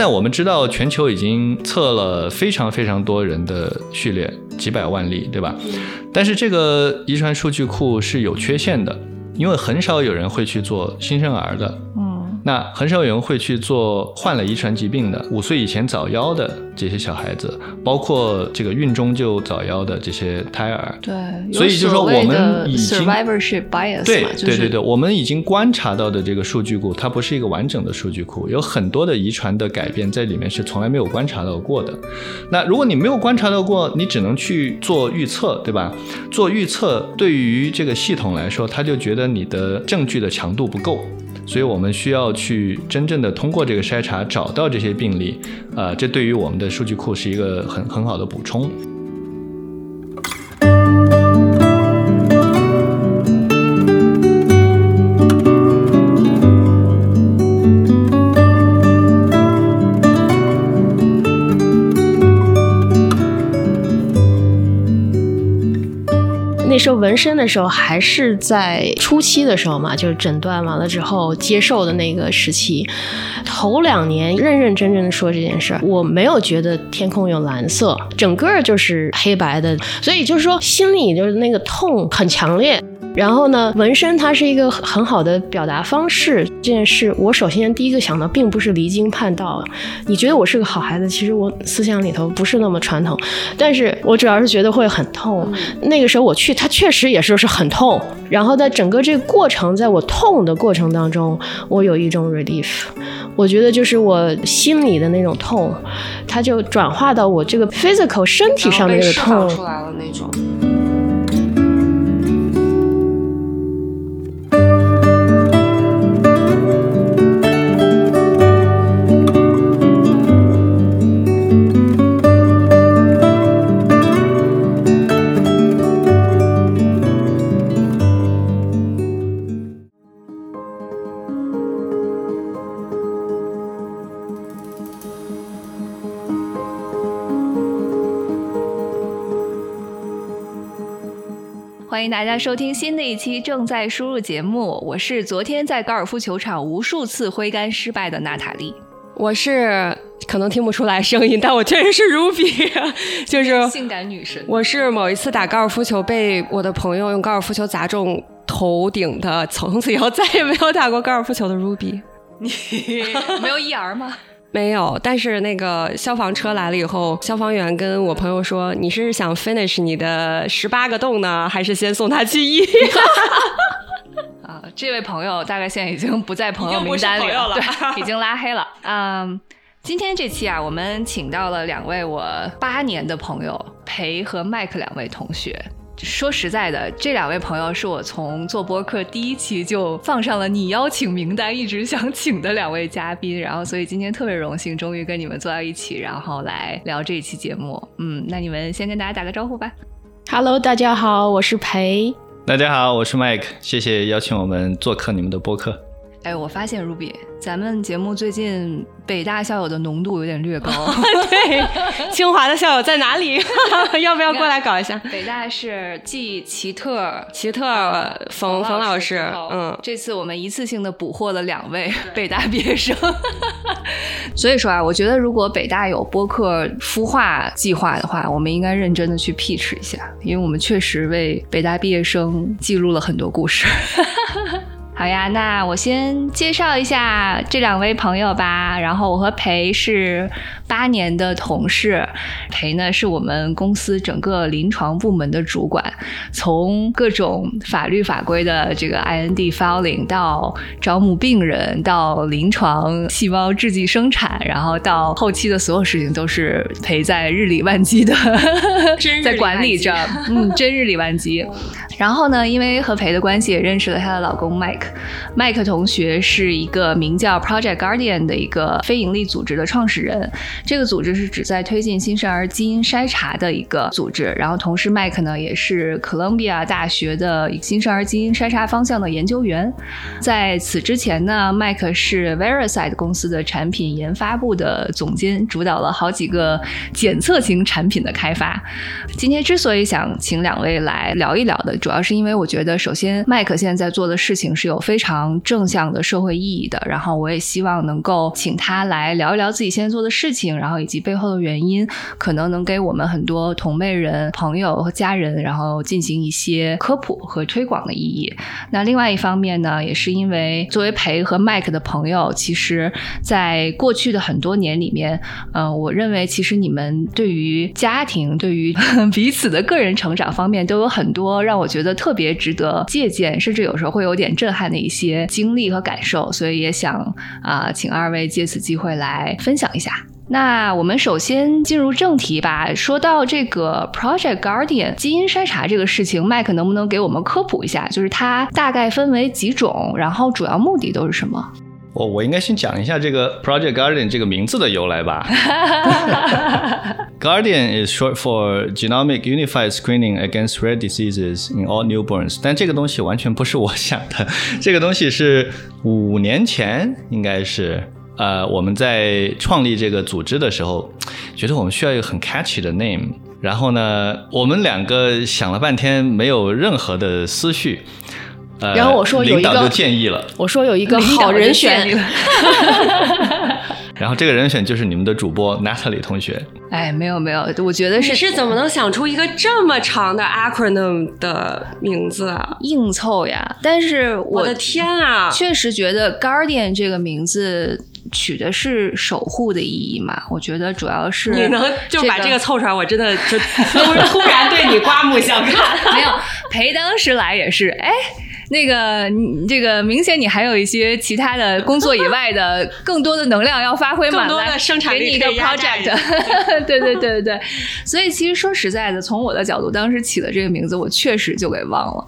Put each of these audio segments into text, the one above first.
现在我们知道，全球已经测了非常非常多人的序列，几百万例，对吧？但是这个遗传数据库是有缺陷的，因为很少有人会去做新生儿的。那很少有人会去做患了遗传疾病的、五岁以前早夭的这些小孩子，包括这个孕中就早夭的这些胎儿。对，所以就说我们已经 survivorship bias 对对对对，我们已经观察到的这个数据库，它不是一个完整的数据库，有很多的遗传的改变在里面是从来没有观察到过的。那如果你没有观察到过，你只能去做预测，对吧？做预测对于这个系统来说，他就觉得你的证据的强度不够。所以我们需要去真正的通过这个筛查找到这些病例，啊，这对于我们的数据库是一个很很好的补充。纹身的时候还是在初期的时候嘛，就是诊断完了之后接受的那个时期，头两年认认真真的说这件事儿，我没有觉得天空有蓝色，整个就是黑白的，所以就是说心里就是那个痛很强烈。然后呢，纹身它是一个很好的表达方式。这件事，我首先第一个想到，并不是离经叛道。你觉得我是个好孩子，其实我思想里头不是那么传统。但是我主要是觉得会很痛。那个时候我去，它确实也是是很痛。然后在整个这个过程，在我痛的过程当中，我有一种 relief。我觉得就是我心里的那种痛，它就转化到我这个 physical 身体上的那个痛出来了那种。欢迎大家收听新的一期正在输入节目，我是昨天在高尔夫球场无数次挥杆失败的娜塔莉，我是可能听不出来声音，但我确实是 Ruby，就是性感女神。我是某一次打高尔夫球被我的朋友用高尔夫球砸中头顶的，从此以后再也没有打过高尔夫球的 Ruby。你没有 ER 吗？没有，但是那个消防车来了以后，消防员跟我朋友说：“你是想 finish 你的十八个洞呢，还是先送他去医院？” 啊，这位朋友大概现在已经不在朋友名单里了，对，已经拉黑了。嗯，今天这期啊，我们请到了两位我八年的朋友，裴和麦克两位同学。说实在的，这两位朋友是我从做播客第一期就放上了你邀请名单，一直想请的两位嘉宾。然后，所以今天特别荣幸，终于跟你们坐到一起，然后来聊这一期节目。嗯，那你们先跟大家打个招呼吧。Hello，大家好，我是裴。大家好，我是 Mike，谢谢邀请我们做客你们的播客。哎，我发现 Ruby，咱们节目最近北大校友的浓度有点略高。对，清华的校友在哪里？要不要过来搞一下？北大是继奇特、奇特、冯冯老师。嗯，这次我们一次性的捕获了两位北大毕业生。所以说啊，我觉得如果北大有播客孵化计划的话，我们应该认真的去 pitch 一下，因为我们确实为北大毕业生记录了很多故事。好呀，那我先介绍一下这两位朋友吧。然后我和裴是八年的同事，裴呢是我们公司整个临床部门的主管，从各种法律法规的这个 IND filing 到招募病人，到临床细胞制剂生产，然后到后期的所有事情都是裴在日理万机的 在管理着，嗯，真日理万机。然后呢，因为和裴的关系，也认识了她的老公 Mike。麦克同学是一个名叫 Project Guardian 的一个非营利组织的创始人。这个组织是旨在推进新生儿基因筛查的一个组织。然后，同时麦克呢也是哥伦比亚大学的新生儿基因筛查方向的研究员。在此之前呢，麦克是 Vericide 公司的产品研发部的总监，主导了好几个检测型产品的开发。今天之所以想请两位来聊一聊的，主要是因为我觉得，首先麦克现在在做的事情是有非常正向的社会意义的。然后我也希望能够请他来聊一聊自己现在做的事情，然后以及背后的原因，可能能给我们很多同辈人、朋友和家人，然后进行一些科普和推广的意义。那另外一方面呢，也是因为作为培和 Mike 的朋友，其实在过去的很多年里面，嗯，我认为其实你们对于家庭、对于 彼此的个人成长方面，都有很多让我觉得特别值得借鉴，甚至有时候会有点震撼的一些经历和感受。所以也想啊，请二位借此机会来分享一下。那我们首先进入正题吧。说到这个 Project Guardian 基因筛查这个事情，麦克能不能给我们科普一下？就是它大概分为几种，然后主要目的都是什么？我我应该先讲一下这个 Project Guardian 这个名字的由来吧。Guardian is short for Genomic Unified Screening Against Rare Diseases in All Newborns。但这个东西完全不是我想的，这个东西是五年前应该是呃我们在创立这个组织的时候，觉得我们需要一个很 catchy 的 name。然后呢，我们两个想了半天，没有任何的思绪。呃，然后我说有一个领导就建议了，我说有一个好人选，然后这个人选就是你们的主播 Natalie 同学。哎，没有没有，我觉得是你是是怎么能想出一个这么长的 acronym 的名字啊？硬凑呀。但是我我的天啊！确实觉得 Guardian 这个名字取的是守护的意义嘛？我觉得主要是你能就把这这个凑出来，我真的就突突然对你刮目相看。没有，裴当时来也是，哎，那个你这个明显你还有一些其他的工作以外的更多的能量要发挥嘛，更多的来生产力给你一个 project，对对对对对。所以其实说实在的，从我的角度，当时起的这个名字，我确实就给忘了。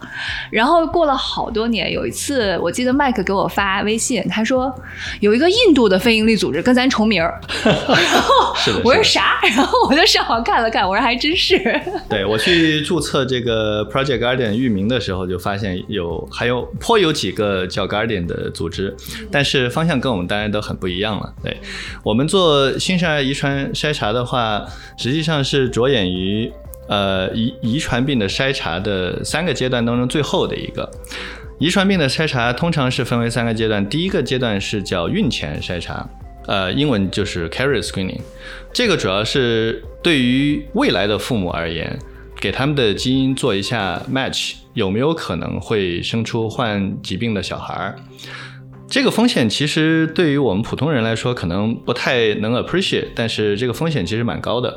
然后过了好多年，有一次我记得麦克给我发微信，他说有一个印度的非营利组织跟咱重名儿，然后是的我说啥？然后我就上网看了看，我说还真是。对我去注册这个 Project Guardian 域名的时候，就发现有还有颇有几个叫 Guardian 的组织，但是方向跟我们当然都很不一样了。对我们做新生儿遗传筛查的话，实际上是着眼于呃遗遗传病的筛查的三个阶段当中最后的一个。遗传病的筛查通常是分为三个阶段，第一个阶段是叫孕前筛查，呃，英文就是 carrier screening。这个主要是对于未来的父母而言，给他们的基因做一下 match，有没有可能会生出患疾病的小孩儿。这个风险其实对于我们普通人来说可能不太能 appreciate，但是这个风险其实蛮高的。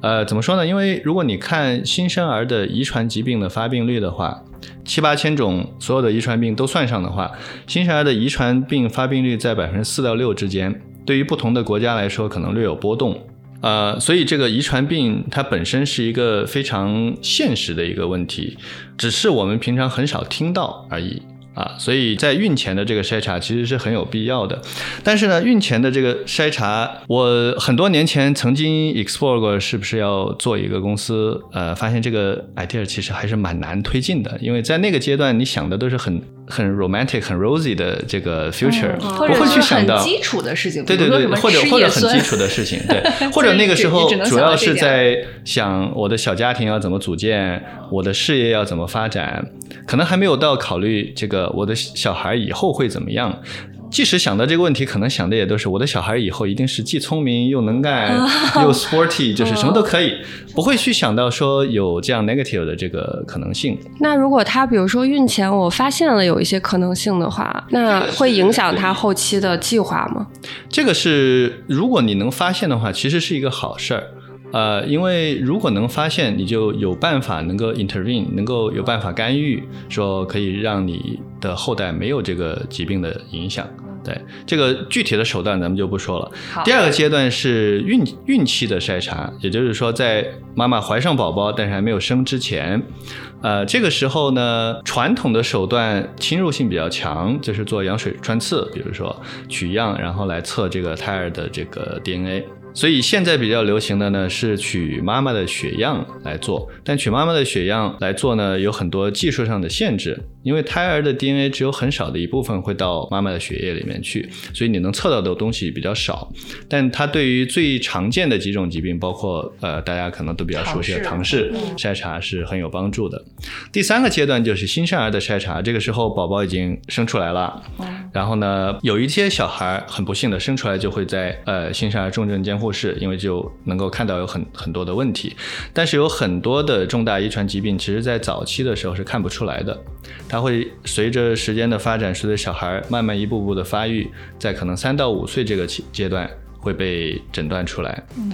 呃，怎么说呢？因为如果你看新生儿的遗传疾病的发病率的话，七八千种所有的遗传病都算上的话，新生儿的遗传病发病率在百分之四到六之间，对于不同的国家来说可能略有波动。呃，所以这个遗传病它本身是一个非常现实的一个问题，只是我们平常很少听到而已。啊，所以在孕前的这个筛查其实是很有必要的，但是呢，孕前的这个筛查，我很多年前曾经 explore 过是不是要做一个公司，呃，发现这个 idea 其实还是蛮难推进的，因为在那个阶段你想的都是很很 romantic、很 rosy 的这个 future，、或不会去想到基础的事情，对对对，或者或者很基础的事情，对，或者那个时候主要是在想我的小家庭要怎么组建，我的事业要怎么发展，可能还没有到考虑这个我的小孩以后会怎么样。即使想到这个问题，可能想的也都是我的小孩以后一定是既聪明又能干又 sporty，就是什么都可以，不会去想到说有这样 negative 的这个可能性。那如果他比如说孕前我发现了有一些可能性的话，那会影响他后期的计划吗？这个是如果你能发现的话，其实是一个好事儿。呃，因为如果能发现，你就有办法能够 intervene，能够有办法干预，说可以让你的后代没有这个疾病的影响。对这个具体的手段，咱们就不说了。第二个阶段是孕孕期的筛查，也就是说，在妈妈怀上宝宝但是还没有生之前，呃，这个时候呢，传统的手段侵入性比较强，就是做羊水穿刺，比如说取样，然后来测这个胎儿的这个 DNA。所以现在比较流行的呢是取妈妈的血样来做，但取妈妈的血样来做呢有很多技术上的限制，因为胎儿的 DNA 只有很少的一部分会到妈妈的血液里面去，所以你能测到的东西比较少。但它对于最常见的几种疾病，包括呃大家可能都比较熟悉的唐氏。筛查是很有帮助的。第三个阶段就是新生儿的筛查，这个时候宝宝已经生出来了，然后呢有一些小孩很不幸的生出来就会在呃新生儿重症监护护士，因为就能够看到有很很多的问题，但是有很多的重大遗传疾病，其实在早期的时候是看不出来的，它会随着时间的发展，随着小孩慢慢一步步的发育，在可能三到五岁这个阶段会被诊断出来。嗯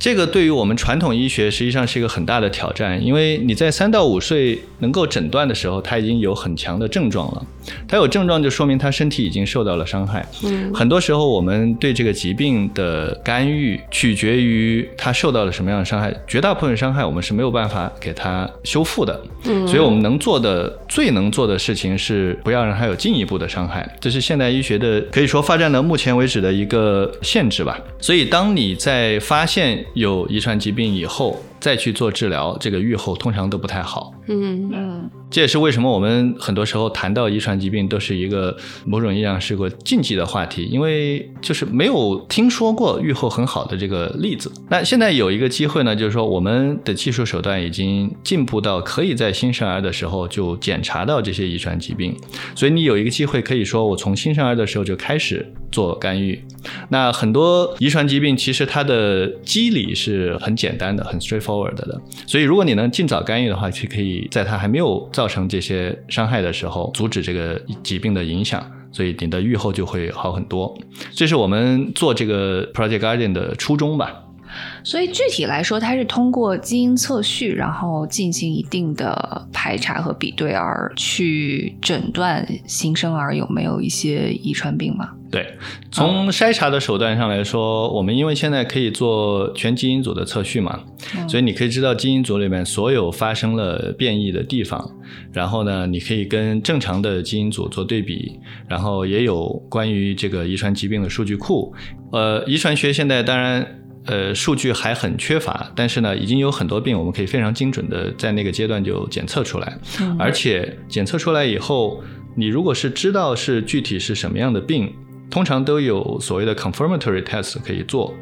这个对于我们传统医学实际上是一个很大的挑战，因为你在三到五岁能够诊断的时候，他已经有很强的症状了。他有症状就说明他身体已经受到了伤害。嗯，很多时候我们对这个疾病的干预取决于他受到了什么样的伤害，绝大部分伤害我们是没有办法给他修复的。嗯，所以我们能做的最能做的事情是不要让他有进一步的伤害，这是现代医学的可以说发展到目前为止的一个限制吧。所以当你在发现有遗传疾病以后，再去做治疗，这个预后通常都不太好。嗯嗯，这也是为什么我们很多时候谈到遗传疾病，都是一个某种意义上是个禁忌的话题，因为就是没有听说过预后很好的这个例子。那现在有一个机会呢，就是说我们的技术手段已经进步到可以在新生儿的时候就检查到这些遗传疾病，所以你有一个机会可以说我从新生儿的时候就开始做干预。那很多遗传疾病其实它的机理是很简单的，很 straightforward 的，所以如果你能尽早干预的话，就可以在它还没有造成这些伤害的时候，阻止这个疾病的影响，所以你的预后就会好很多。这是我们做这个 Project Guardian 的初衷吧。所以具体来说，它是通过基因测序，然后进行一定的排查和比对，而去诊断新生儿有没有一些遗传病吗？对，从筛查的手段上来说，我们因为现在可以做全基因组的测序嘛，所以你可以知道基因组里面所有发生了变异的地方，然后呢，你可以跟正常的基因组做对比，然后也有关于这个遗传疾病的数据库。呃，遗传学现在当然。呃，数据还很缺乏，但是呢，已经有很多病我们可以非常精准的在那个阶段就检测出来，而且检测出来以后，你如果是知道是具体是什么样的病。通常都有所谓的 confirmatory test 可以做，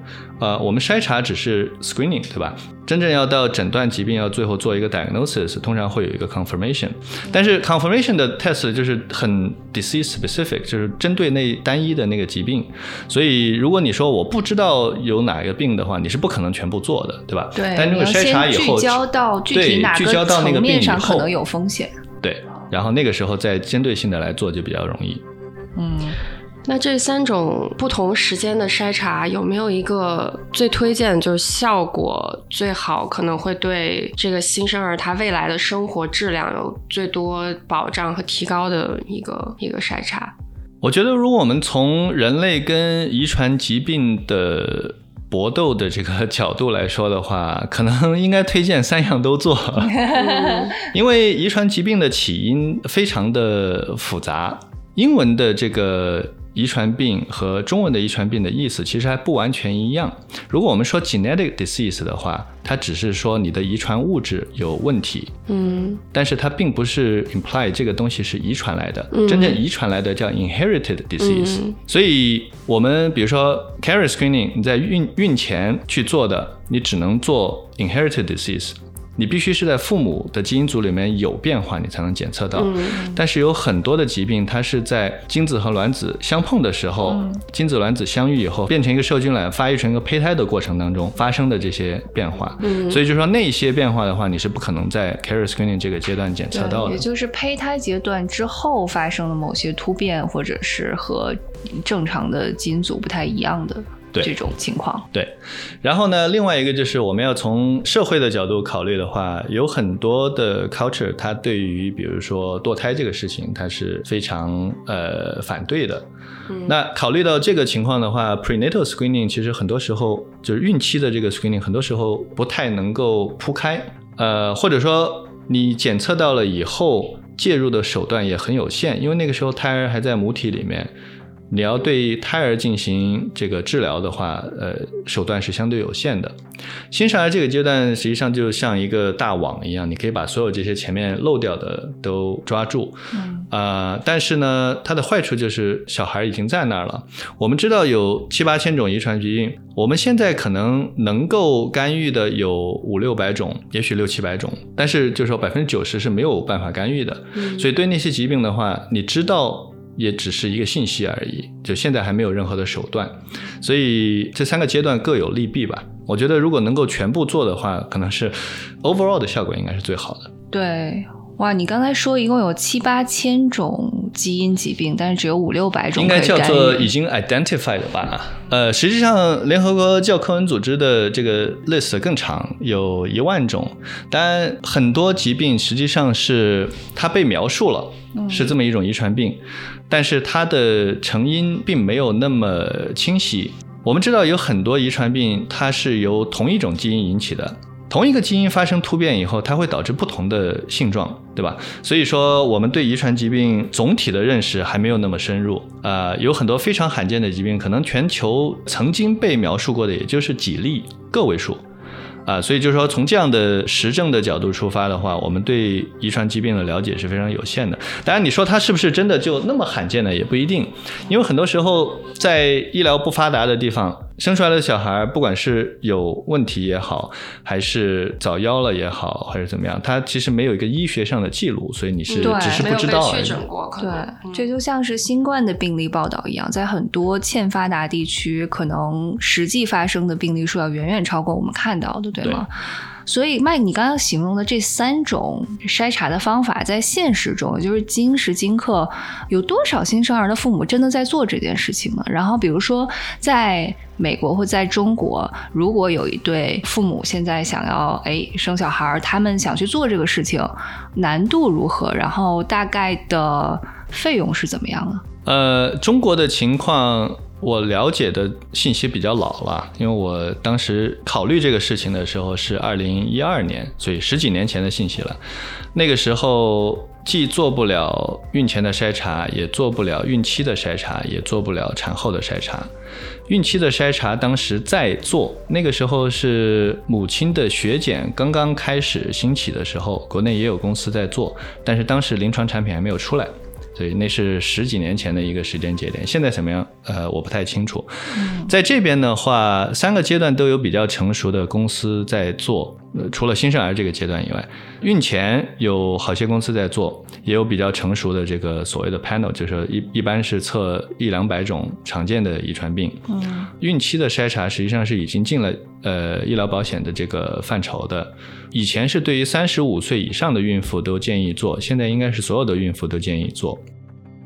呃，我们筛查只是 screening，对吧？真正要到诊断疾病，要最后做一个 diagnosis，通常会有一个 confirmation。但是 confirmation 的 test 就是很 disease specific，就是针对那单一的那个疾病。所以如果你说我不知道有哪个病的话，你是不可能全部做的，对吧？对。但这个筛查以后，聚焦到具体哪个层面上可能有风险。对，然后那个时候再针对性的来做就比较容易。嗯。那这三种不同时间的筛查有没有一个最推荐，就是效果最好，可能会对这个新生儿他未来的生活质量有最多保障和提高的一个一个筛查？我觉得，如果我们从人类跟遗传疾病的搏斗的这个角度来说的话，可能应该推荐三样都做，因为遗传疾病的起因非常的复杂，英文的这个。遗传病和中文的遗传病的意思其实还不完全一样。如果我们说 genetic disease 的话，它只是说你的遗传物质有问题，嗯，但是它并不是 imply 这个东西是遗传来的。真正遗传来的叫 inherited disease。所以，我们比如说 carrier screening，你在孕孕前去做的，你只能做 inherited disease。你必须是在父母的基因组里面有变化，你才能检测到。但是有很多的疾病，它是在精子和卵子相碰的时候，精子卵子相遇以后，变成一个受精卵，发育成一个胚胎的过程当中发生的这些变化。所以就说那些变化的话，你是不可能在 carrier screening 这个阶段检测到的。也就是胚胎阶段之后发生的某些突变，或者是和正常的基因组不太一样的。这种情况，对。然后呢，另外一个就是我们要从社会的角度考虑的话，有很多的 culture，它对于比如说堕胎这个事情，它是非常呃反对的。那考虑到这个情况的话，prenatal screening 其实很多时候就是孕期的这个 screening，很多时候不太能够铺开。呃，或者说你检测到了以后，介入的手段也很有限，因为那个时候胎儿还在母体里面。你要对胎儿进行这个治疗的话，呃，手段是相对有限的。新生儿这个阶段实际上就像一个大网一样，你可以把所有这些前面漏掉的都抓住。嗯，呃，但是呢，它的坏处就是小孩已经在那儿了。我们知道有七八千种遗传疾病，我们现在可能能够干预的有五六百种，也许六七百种，但是就是说百分之九十是没有办法干预的。嗯，所以对那些疾病的话，你知道。也只是一个信息而已，就现在还没有任何的手段，所以这三个阶段各有利弊吧。我觉得如果能够全部做的话，可能是 overall 的效果应该是最好的。对，哇，你刚才说一共有七八千种基因疾病，但是只有五六百种，应该叫做已经 identified 吧？呃，实际上联合国教科文组织的这个 list 更长，有一万种，当然很多疾病实际上是它被描述了，是这么一种遗传病。但是它的成因并没有那么清晰。我们知道有很多遗传病，它是由同一种基因引起的。同一个基因发生突变以后，它会导致不同的性状，对吧？所以说，我们对遗传疾病总体的认识还没有那么深入。啊，有很多非常罕见的疾病，可能全球曾经被描述过的，也就是几例，个位数。啊，所以就是说，从这样的实证的角度出发的话，我们对遗传疾病的了解是非常有限的。当然，你说它是不是真的就那么罕见呢？也不一定，因为很多时候在医疗不发达的地方。生出来的小孩，不管是有问题也好，还是早夭了也好，还是怎么样，他其实没有一个医学上的记录，所以你是只是不知道而已。对，这就像是新冠的病例报道一样，在很多欠发达地区，可能实际发生的病例数要远远超过我们看到的，对吗？所以，麦，你刚刚形容的这三种筛查的方法，在现实中，也就是今时今刻，有多少新生儿的父母真的在做这件事情呢？然后，比如说，在美国或在中国，如果有一对父母现在想要哎生小孩，他们想去做这个事情，难度如何？然后，大概的费用是怎么样呢？呃，中国的情况。我了解的信息比较老了，因为我当时考虑这个事情的时候是二零一二年，所以十几年前的信息了。那个时候既做不了孕前的筛查，也做不了孕期的筛查，也做不了产后的筛查。孕期的筛查当时在做，那个时候是母亲的血检刚刚开始兴起的时候，国内也有公司在做，但是当时临床产品还没有出来。所以那是十几年前的一个时间节点，现在怎么样？呃，我不太清楚。在这边的话，三个阶段都有比较成熟的公司在做。呃，除了新生儿这个阶段以外，孕前有好些公司在做，也有比较成熟的这个所谓的 panel，就是一一般是测一两百种常见的遗传病。嗯，孕期的筛查实际上是已经进了呃医疗保险的这个范畴的。以前是对于三十五岁以上的孕妇都建议做，现在应该是所有的孕妇都建议做。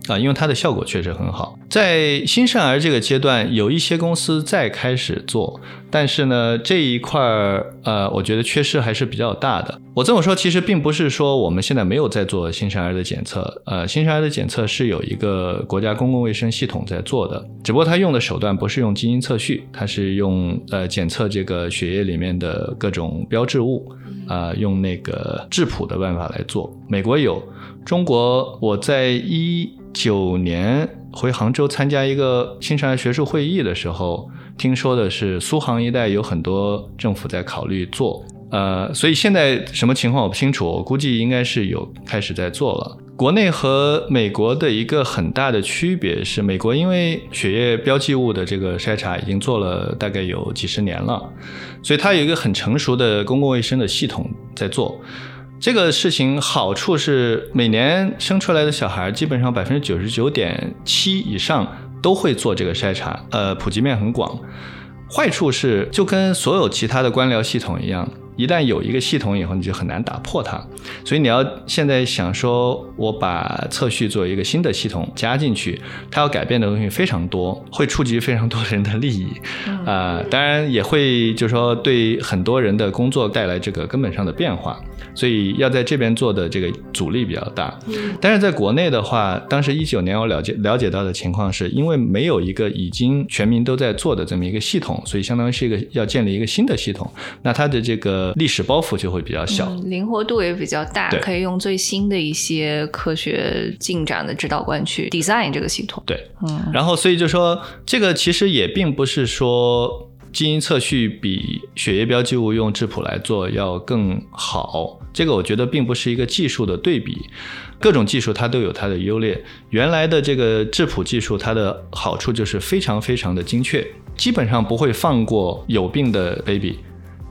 啊，因为它的效果确实很好。在新生儿这个阶段，有一些公司在开始做，但是呢，这一块儿，呃，我觉得缺失还是比较大的。我这么说，其实并不是说我们现在没有在做新生儿的检测，呃，新生儿的检测是有一个国家公共卫生系统在做的，只不过它用的手段不是用基因测序，它是用呃检测这个血液里面的各种标志物，啊，用那个质谱的办法来做。美国有，中国我在一。九年回杭州参加一个新生儿学术会议的时候，听说的是苏杭一带有很多政府在考虑做，呃，所以现在什么情况我不清楚，我估计应该是有开始在做了。国内和美国的一个很大的区别是，美国因为血液标记物的这个筛查已经做了大概有几十年了，所以它有一个很成熟的公共卫生的系统在做。这个事情好处是，每年生出来的小孩基本上百分之九十九点七以上都会做这个筛查，呃，普及面很广。坏处是，就跟所有其他的官僚系统一样，一旦有一个系统以后，你就很难打破它。所以你要现在想说，我把测序做一个新的系统加进去，它要改变的东西非常多，会触及非常多人的利益，啊，当然也会就是说对很多人的工作带来这个根本上的变化。所以要在这边做的这个阻力比较大。但是在国内的话，当时一九年我了解了解到的情况是，因为没有一个已经全民都在做的这么一个系统，所以相当于是一个要建立一个新的系统，那它的这个历史包袱就会比较小，嗯灵活度也比较大，可以用最新的一些科学进展的指导观去 design 这个系统。对，嗯，然后所以就说这个其实也并不是说基因测序比血液标记物用质谱来做要更好，这个我觉得并不是一个技术的对比。各种技术它都有它的优劣。原来的这个质谱技术，它的好处就是非常非常的精确，基本上不会放过有病的 baby。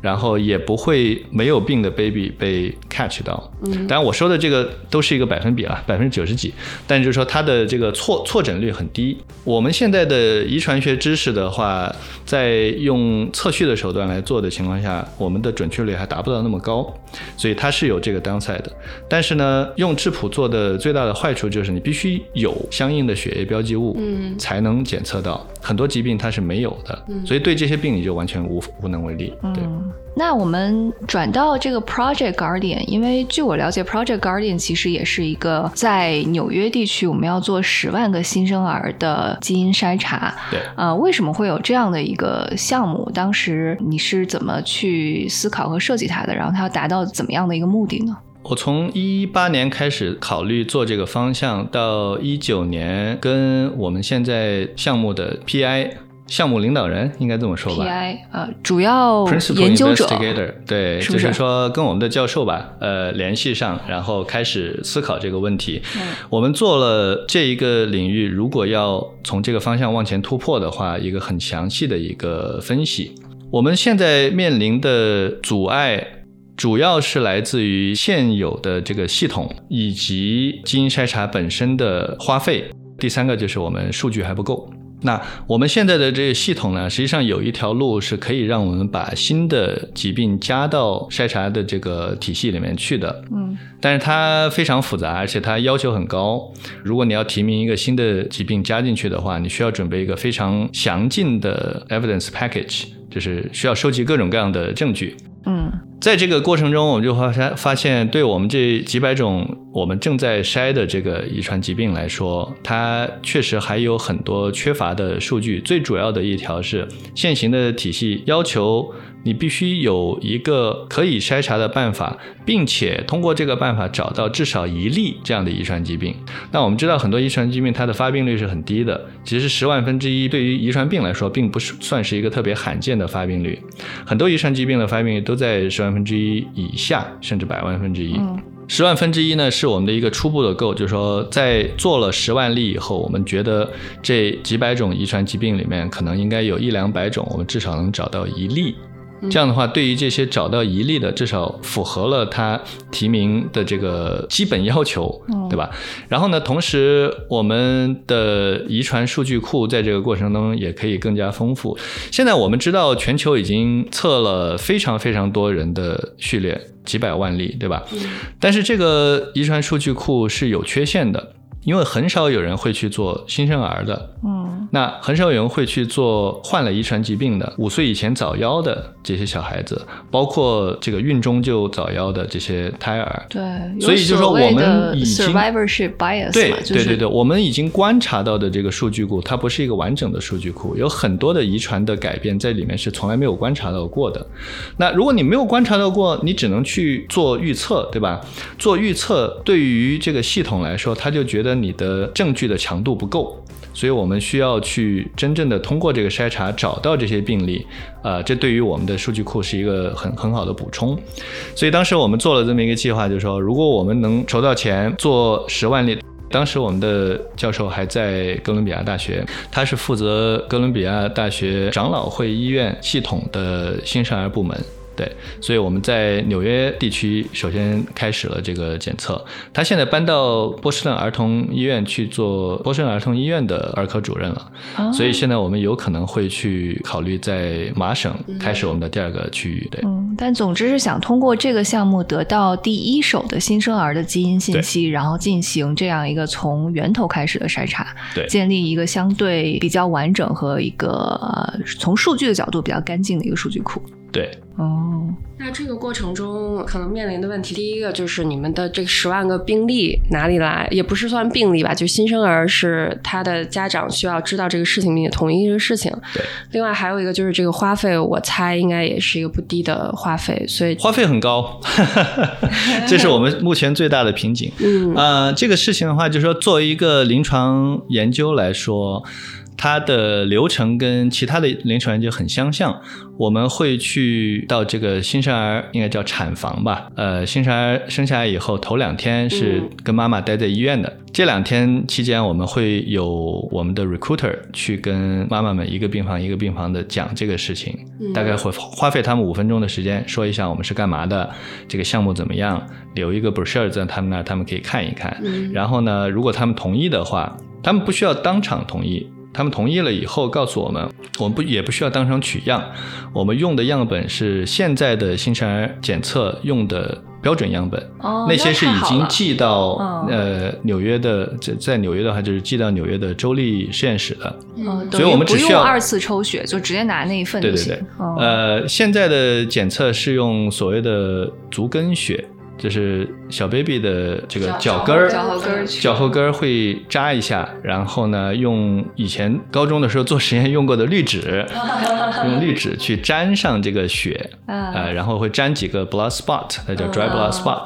然后也不会没有病的 baby 被 catch 到，嗯，当然我说的这个都是一个百分比了，百分之九十几，但就是说它的这个错错诊率很低。我们现在的遗传学知识的话，在用测序的手段来做的情况下，我们的准确率还达不到那么高，所以它是有这个 downside 的。但是呢，用质谱做的最大的坏处就是你必须有相应的血液标记物，嗯才能检测到很多疾病它是没有的，所以对这些病你就完全无无能为力，对。那我们转到这个 Project Guardian，因为据我了解，Project Guardian 其实也是一个在纽约地区我们要做十万个新生儿的基因筛查。对呃，为什么会有这样的一个项目？当时你是怎么去思考和设计它的？然后它要达到怎么样的一个目的呢？我从一八年开始考虑做这个方向，到一九年跟我们现在项目的 PI 项目领导人应该这么说吧 PI 呃，主要研究者 investigator，对，就是是说跟我们的教授吧，呃，联系上，然后开始思考这个问题。嗯我们做了这一个领域，如果要从这个方向往前突破的话，一个很详细的一个分析。我们现在面临的阻碍，主要是来自于现有的这个系统以及基因筛查本身的花费。第三个就是我们数据还不够。那我们现在的这个系统呢，实际上有一条路是可以让我们把新的疾病加到筛查的这个体系里面去的。嗯，但是它非常复杂，而且它要求很高。如果你要提名一个新的疾病加进去的话，你需要准备一个非常详尽的 evidence package，就是需要收集各种各样的证据。嗯在这个过程中，我们就发现发现，对我们这几百种我们正在筛的这个遗传疾病来说，它确实还有很多缺乏的数据。最主要的一条是，现行的体系要求你必须有一个可以筛查的办法，并且通过这个办法找到至少一例这样的遗传疾病。那我们知道，很多遗传疾病它的发病率是很低的，其实十万分之一对于遗传病来说，并不是算是一个特别罕见的发病率。很多遗传疾病的发病率都在十万分之一以下，甚至百万分之一。嗯十万分之一呢，是我们的一个初步的 goal，就是说，在做了十万例以后，我们觉得这几百种遗传疾病里面，可能应该有一两百种，我们至少能找到一例。这样的话，对于这些找到一例的，至少符合了他提名的这个基本要求，对吧？然后呢，同时我们的遗传数据库在这个过程中也可以更加丰富。现在我们知道，全球已经测了非常非常多人的序列，几百万例，对吧？但是这个遗传数据库是有缺陷的，因为很少有人会去做新生儿的，嗯那很少有人会去做患了遗传疾病的、五岁以前早夭的这些小孩子，包括这个孕中就早夭的这些胎儿。对，所以就说我们已经 survivorship bias 对，就是对对对，我们已经观察到的这个数据库，它不是一个完整的数据库，有很多的遗传的改变在里面是从来没有观察到过的。那如果你没有观察到过，你只能去做预测，对吧？做预测对于这个系统来说，他就觉得你的证据的强度不够。所以我们需要去真正的通过这个筛查找到这些病例，呃，这对于我们的数据库是一个很很好的补充。所以当时我们做了这么一个计划，就是说，如果我们能筹到钱做十万例。当时我们的教授还在哥伦比亚大学，他是负责哥伦比亚大学长老会医院系统的新生儿部门。对，所以我们在纽约地区首先开始了这个检测。他现在搬到波士顿儿童医院去做波士顿儿童医院的儿科主任了，哦所以现在我们有可能会去考虑在麻省开始我们的第二个区域。对，嗯，但总之是想通过这个项目得到第一手的新生儿的基因信息，然后进行这样一个从源头开始的筛查，对建立一个相对比较完整和一个、呃、从数据的角度比较干净的一个数据库。对，哦，那这个过程中可能面临的问题，第一个就是你们的这个十万个病例哪里来？也不是算病例吧，就新生儿是他的家长需要知道这个事情并且同意这个事情。对。另外还有一个就是这个花费，我猜应该也是一个不低的花费，所以 花费很高，这是我们目前最大的瓶颈。嗯呃，这个事情的话，就是说作为一个临床研究来说。它的流程跟其他的临床研究很相像，我们会去到这个新生儿应该叫产房吧，呃，新生儿生下来以后头两天是跟妈妈待在医院的，这两天期间我们会有我们的 recruiter 去跟妈妈们一个病房一个病房的讲这个事情，大概会花费他们五分钟的时间说一下我们是干嘛的，这个项目怎么样，留一个 brochure 在他们那儿，他们可以看一看，然后呢，如果他们同意的话，他们不需要当场同意。他们同意了以后，告诉我们，我们不也不需要当场取样，我们用的样本是现在的新生儿检测用的标准样本，哦那些是已经寄到嗯。呃纽约的，在在纽约的话就是寄到纽约的州立实验室的。嗯，所以我们不只需要用二次抽血，就直接拿那一份就行。对对对，哦呃，现在的检测是用所谓的足跟血，就是小 baby 的这个脚跟儿，脚后跟儿脚后跟儿会扎一下，然后呢，用以前高中的时候做实验用过的滤纸，用滤纸去粘上这个血，啊呃，然后会粘几个 blood spot，它叫 dry blood spot。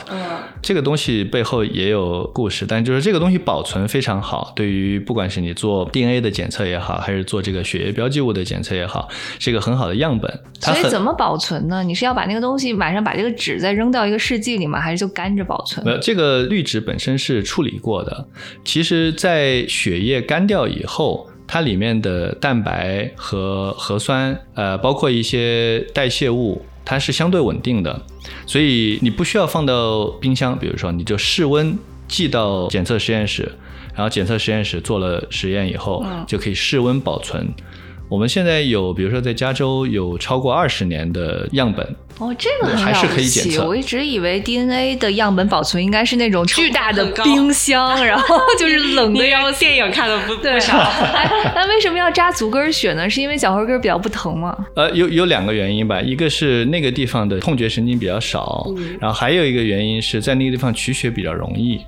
这个东西背后也有故事，但就是这个东西保存非常好，对于不管是你做 DNA 的检测也好，还是做这个血液标记物的检测也好，是一个很好的样本。所以怎么保存呢？你是要把那个东西马上把这个纸再扔到一个试剂里吗？还是就干着保存？呃，这个滤纸本身是处理过的。其实，在血液干掉以后，它里面的蛋白和核酸，呃，包括一些代谢物，它是相对稳定的，所以你不需要放到冰箱。比如说，你就室温寄到检测实验室，然后检测实验室做了实验以后，就可以室温保存。我们现在有，比如说在加州有超过二十年的样本，哦，这个很还是。可以检测我一直以为 DNA 的样本保存应该是那种 巨大的冰箱，然后就是冷的要死。电影看的不对不少。哎，那为什么要扎足跟儿血呢？是因为脚后跟儿比较不疼吗？呃，有有两个原因吧，一个是那个地方的痛觉神经比较少，然后还有一个原因是在那个地方取血比较容易。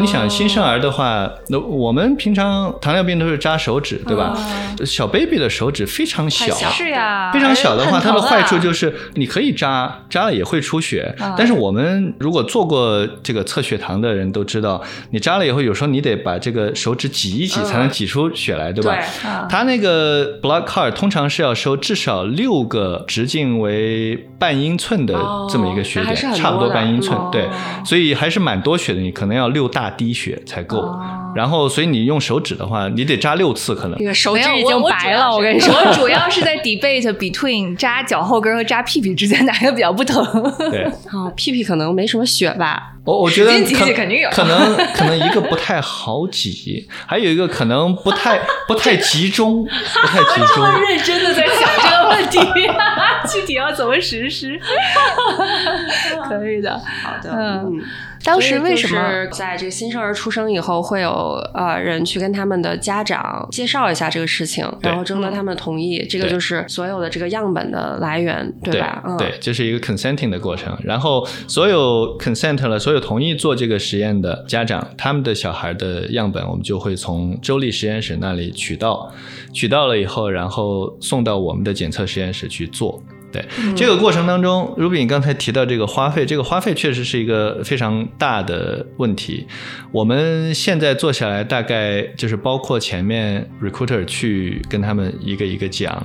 你想新生儿的话，那我们平常糖尿病都是扎手指，对吧？小 baby 的手指非常小，是呀，非常小的话，它的坏处就是你可以扎，扎了也会出血。啊但是我们如果做过这个测血糖的人都知道，你扎了以后，有时候你得把这个手指挤一挤，才能挤出血来，对吧？对啊它那个 blood card 通常是要收至少六个直径为半英寸的哦这么一个血点，差不多半英寸，哦。对，所以还是蛮多血的，你可能要六大滴血才够。哦然后，所以你用手指的话，你得扎六次可能这。个手，指已经白了，我跟你说。我主要是在 debate between 扎脚后跟和扎屁屁之间哪个比较不疼。对，哦，屁屁可能没什么血吧？我我觉得可能可能 一个不太好挤，还有一个可能不太不太集中，不太集中。认真的在想这个问题，具体要怎么实施？可以的。好的嗯当时为什么？是在这个新生儿出生以后，会有呃人去跟他们的家长介绍一下这个事情，然后征得他们同意，这个就是所有的这个样本的来源，对吧？嗯，对，这是一个 consenting 的过程。然后所有 consent 了，所有同意做这个实验的家长，他们的小孩的样本，我们就会从州立实验室那里取到，取到了以后，然后送到我们的检测实验室去做。对、这个过程当中，Ruby 你刚才提到这个花费，这个花费确实是一个非常大的问题。我们现在做下来，大概就是包括前面 recruiter 去跟他们一个一个讲，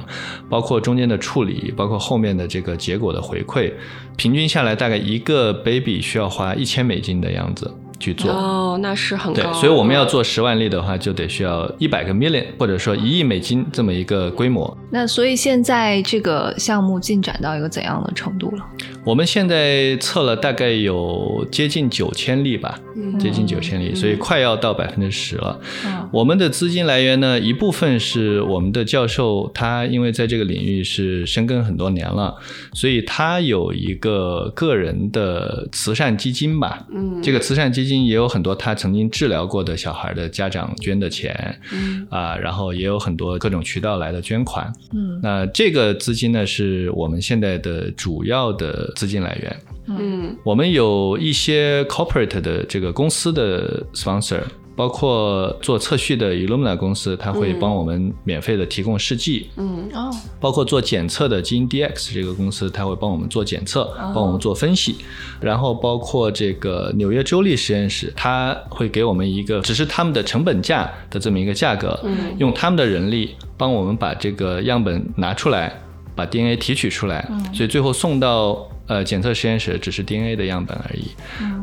包括中间的处理，包括后面的这个结果的回馈，平均下来大概一个 baby 需要花一千美金的样子去做。哦，那是很对高，，所以我们要做十万例的话，就得需要一百个 million，或者说一亿美金这么一个规模。那所以现在这个项目进展到一个怎样的程度了？我们现在测了大概有接近九千例吧，接近九千例，所以快要到百分之十了。嗯我们的资金来源呢，一部分是我们的教授，他因为在这个领域是深耕很多年了，所以他有一个个人的慈善基金吧。嗯这个慈善基金也有很多他曾经治疗过的小孩的家长捐的钱，嗯啊，然后也有很多各种渠道来的捐款。嗯那这个资金呢，是我们现在的主要的资金来源。嗯我们有一些 corporate 的这个公司的 sponsor，包括做测序的 Illumina 公司，它会帮我们免费的提供试剂。嗯哦包括做检测的基因 DX 这个公司，它会帮我们做检测，哦帮我们做分析。然后包括这个纽约州立实验室，它会给我们一个只是他们的成本价的这么一个价格，嗯用他们的人力帮我们把这个样本拿出来，把 DNA 提取出来，所以最后送到呃检测实验室只是 DNA 的样本而已。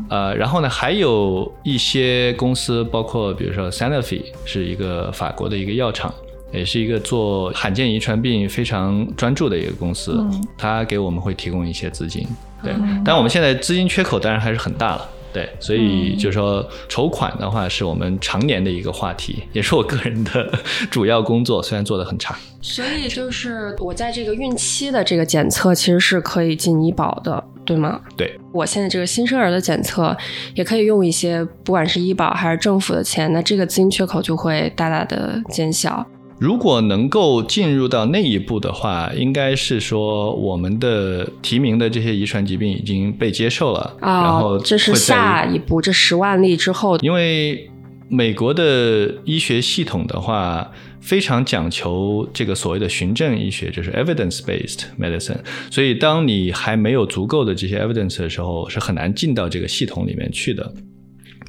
呃，然后呢，还有一些公司，包括比如说 Sanofi 是一个法国的一个药厂。也是一个做罕见遗传病非常专注的一个公司，它给我们会提供一些资金，对。但我们现在资金缺口当然还是很大了，对。所以就是说筹款的话，是我们常年的一个话题，也是我个人的 主要工作，虽然做的很差。所以就是我在这个孕期的这个检测其实是可以进医保的，对吗？对，我现在这个新生儿的检测也可以用一些不管是医保还是政府的钱，那这个资金缺口就会大大的减小。如果能够进入到那一步的话，应该是说我们的提名的这些遗传疾病已经被接受了，啊然啊、后这是下一步，这十万例之后，因为美国的医学系统的话，非常讲求这个所谓的循证医学，就是 evidence-based medicine。所以，当你还没有足够的这些 evidence 的时候，是很难进到这个系统里面去的。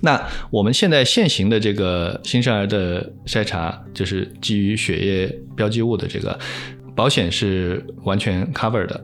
那我们现在现行的这个新生儿的筛查，就是基于血液标记物的这个保险是完全 cover 的，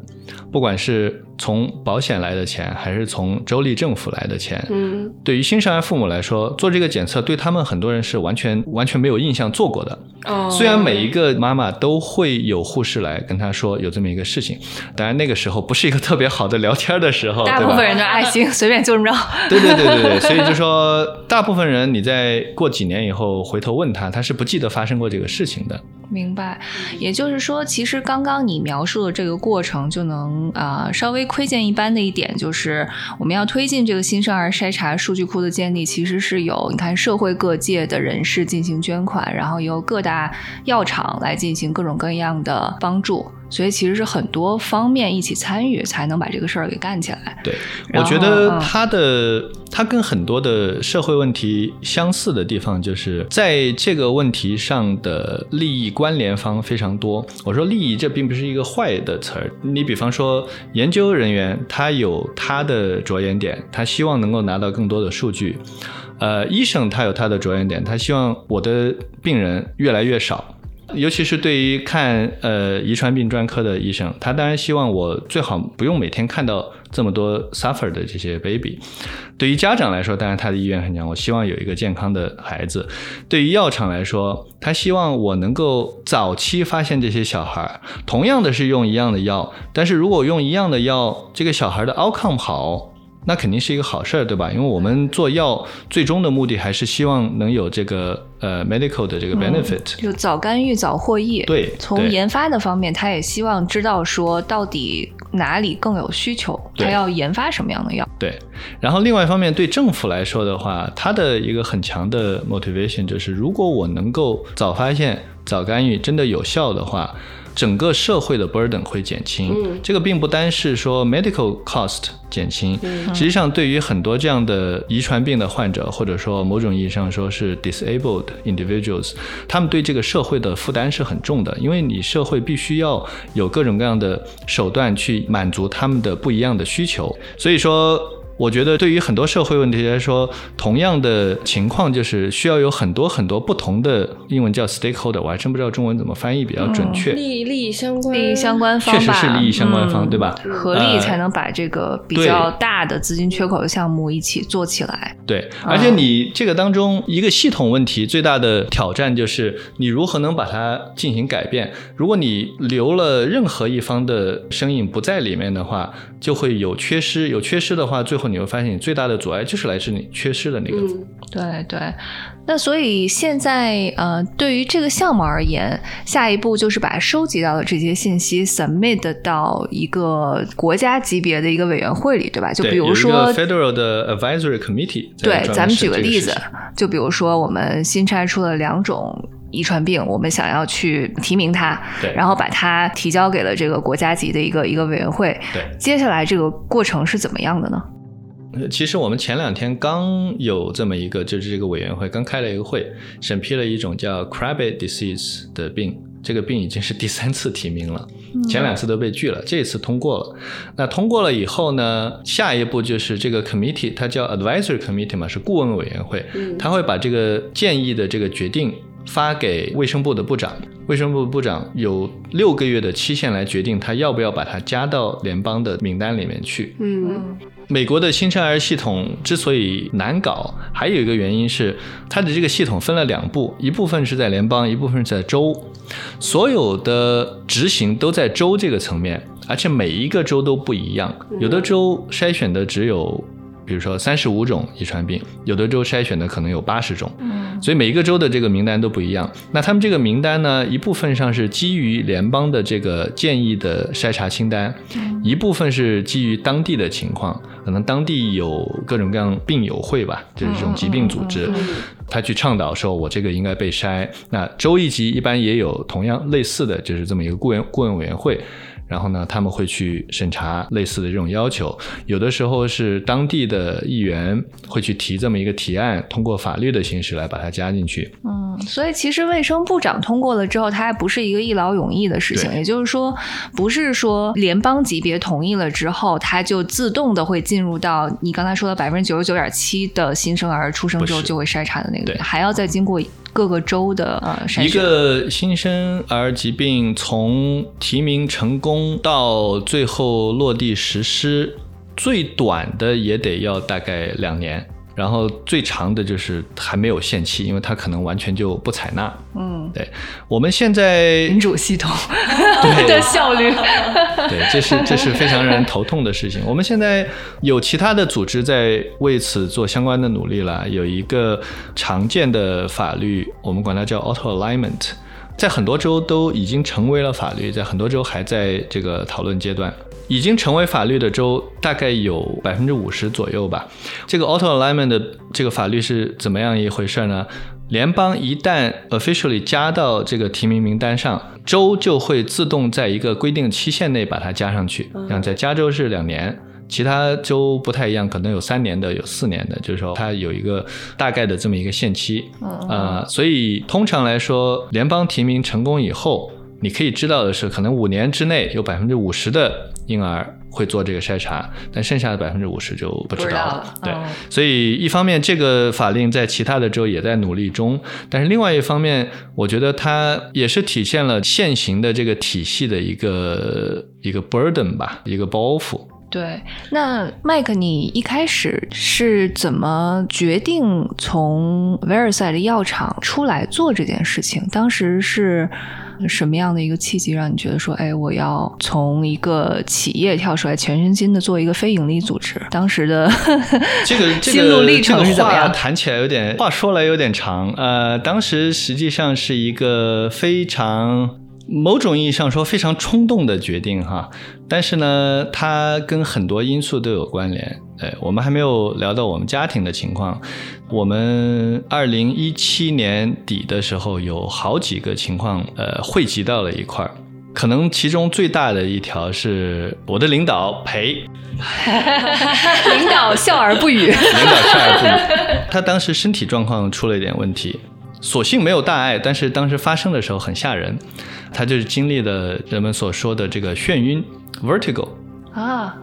不管是从保险来的钱，还是从州立政府来的钱，嗯对于新生儿父母来说，做这个检测对他们很多人是完全完全没有印象做过的。哦虽然每一个妈妈都会有护士来跟她说有这么一个事情，当然那个时候不是一个特别好的聊天的时候，大部分人的爱心，随便就这么着。对对对对对，所以就说大部分人你在过几年以后回头问他，他是不记得发生过这个事情的。明白，也就是说，其实刚刚你描述的这个过程，就能能啊、稍微窥见一斑的一点，就是我们要推进这个新生儿筛查数据库的建立，其实是有你看社会各界的人士进行捐款，然后由各大药厂来进行各种各样的帮助，所以其实是很多方面一起参与，才能把这个事儿给干起来。对，我觉得嗯它的它跟很多的社会问题相似的地方，就是在这个问题上的利益关联方非常多。我说利益，这并不是一个坏的词儿。你比方说，研究人员他有他的着眼点，他希望能够拿到更多的数据。呃，医生他有他的着眼点，他希望我的病人越来越少。尤其是对于看呃遗传病专科的医生，他当然希望我最好不用每天看到这么多 suffer 的这些 baby。对于家长来说，当然他的意愿很强，我希望有一个健康的孩子。对于药厂来说，他希望我能够早期发现这些小孩，同样的是用一样的药，但是如果用一样的药，这个小孩的 outcome 好。那肯定是一个好事儿，对吧？因为我们做药最终的目的还是希望能有这个呃 medical 的这个 benefit，、就早干预早获益。对对从研发的方面，他也希望知道说到底哪里更有需求，他要研发什么样的药。对，然后另外一方面，对政府来说的话，他的一个很强的 motivation 就是，如果我能够早发现、早干预，真的有效的话，整个社会的 burden 会减轻。嗯这个并不单是说 medical cost 减轻，嗯实际上对于很多这样的遗传病的患者，或者说某种意义上说是 disabled individuals，他们对这个社会的负担是很重的，因为你社会必须要有各种各样的手段去满足他们的不一样的需求，所以说。我觉得对于很多社会问题来说，同样的情况就是需要有很多很多不同的，英文叫 stakeholder，我还真不知道中文怎么翻译比较准确。利利益相关，利益相关方确实是利益相关方，嗯对吧？合力才能把这个比较大的资金缺口的项目一起做起来。对，而且你这个当中一个系统问题最大的挑战就是你如何能把它进行改变。如果你留了任何一方的声音不在里面的话，就会有缺失。有缺失的话，最后你会发现你最大的阻碍就是来自你缺失的那个。嗯，对对，那所以现在呃，对于这个项目而言，下一步就是把收集到的这些信息 submit 到一个国家级别的一个委员会里，对吧？就比如说。Federal 的 Advisory Committee 对，咱们举个例子，就比如说我们新拆出了两种遗传病，我们想要去提名它，对然后把它提交给了这个国家级的一个一个委员会。对。接下来这个过程是怎么样的呢？呃其实我们前两天刚有这么一个，就是这个委员会刚开了一个会，审批了一种叫 Krabbe disease 的病。这个病已经是第三次提名了，前两次都被拒了，这一次通过了。那通过了以后呢，下一步就是这个 committee，它叫 advisory committee 嘛，是顾问委员会，他会把这个建议的这个决定发给卫生部的部长，卫生部部长有六个月的期限来决定他要不要把它加到联邦的名单里面去。嗯美国的新生儿系统之所以难搞，还有一个原因是它的这个系统分了两步，一部分是在联邦，一部分是在州，所有的执行都在州这个层面，而且每一个州都不一样，有的州筛选的只有。比如说三十五种遗传病，有的州筛选的可能有八十种，嗯所以每一个州的这个名单都不一样。那他们这个名单呢，一部分上是基于联邦的这个建议的筛查清单，一部分是基于当地的情况，可能当地有各种各样病友会吧，就是这种疾病组织，他去倡导说我这个应该被筛。那州一级一般也有同样类似的就是这么一个顾问顾问委员会。然后呢，他们会去审查类似的这种要求，有的时候是当地的议员会去提这么一个提案，通过法律的形式来把它加进去。嗯，所以其实卫生部长通过了之后，它还不是一个一劳永逸的事情，也就是说，不是说联邦级别同意了之后，它就自动的会进入到你刚才说的百分之九十九点七的新生儿出生之后就会筛查的那个对，还要再经过各个州的呃筛一。个新生儿疾病从提名成功到最后落地实施，最短的也得要大概两年，然后最长的就是还没有限期，因为它可能完全就不采纳。嗯，对，我们现在民主系统对 的效率。对，这是这是非常让人头痛的事情。我们现在有其他的组织在为此做相关的努力了。有一个常见的法律，我们管它叫 auto alignment，在很多州都已经成为了法律，在很多州还在这个讨论阶段。已经成为法律的州大概有百分之五十左右吧。这个 auto alignment 的这个法律是怎么样一回事呢？联邦一旦 officially 加到这个提名名单上，州就会自动在一个规定期限内把它加上去。像在加州是两年，其他州不太一样，可能有三年的，有四年的，就是说它有一个大概的这么一个限期。呃，所以通常来说，联邦提名成功以后，你可以知道的是，可能五年之内有百分之五十的婴儿会做这个筛查，但剩下的百分之五十就不知道了。不知道了对，嗯所以一方面这个法令在其他的州也在努力中，但是另外一方面，我觉得它也是体现了现行的这个体系的一个一个 burden 吧，一个包袱。对，那麦克，你一开始是怎么决定从 Veriside 的药厂出来做这件事情？当时是什么样的一个契机让你觉得说，哎，我要从一个企业跳出来，全身心的做一个非盈利组织？当时的这个 这心路历程话是怎么样？谈起来有点话说来有点长。呃，当时实际上是一个非常某种意义上说非常冲动的决定哈，但是呢，它跟很多因素都有关联。对我们还没有聊到我们家庭的情况，我们二零一七年底的时候有好几个情况呃汇集到了一块儿。可能其中最大的一条是我的领导陪，领导笑而不语。领导笑而不语。他当时身体状况出了一点问题，所幸没有大碍，但是当时发生的时候很吓人。他就是经历了人们所说的这个眩晕 （vertigo）。啊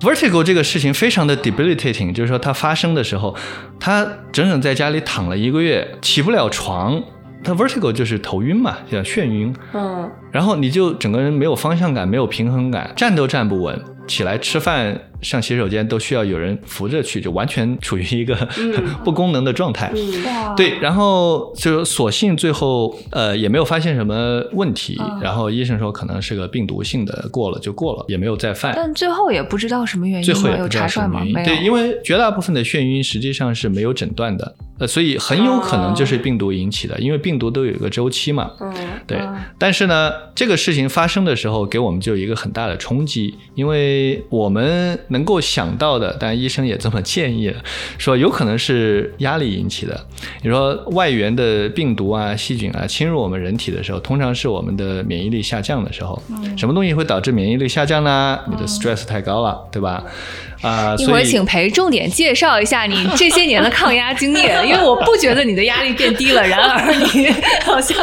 ，Vertigo 这个事情非常的 debilitating，就是说它发生的时候，他整整在家里躺了一个月，起不了床。他 vertigo 就是头晕嘛，叫眩晕。嗯，然后你就整个人没有方向感，没有平衡感，站都站不稳，起来吃饭、上洗手间都需要有人扶着去，就完全处于一个、不功能的状态。哇，对，然后就索性最后呃也没有发现什么问题，然后医生说可能是个病毒性的，过了就过了，也没有再犯。但最后也不知道什么原因最后也不知道查出来吗？什么原因，对，因为绝大部分的眩晕实际上是没有诊断的，呃，所以很有可能就是病毒引起的，因为病毒都有一个周期嘛。嗯，对，但是呢，这个事情发生的时候，给我们就有一个很大的冲击，因为我们能够想到的，但医生也这么建议了，说有可能是压力引起的。你说外源的病毒啊、细菌啊侵入我们人体的时候，通常是我们的免疫力下降的时候。什么东西会导致免疫力下降呢？你的 stress 太高了，对吧？啊、一会儿所以请裴重点介绍一下你这些年的抗压经验，因为我不觉得你的压力变低了，然而你 好像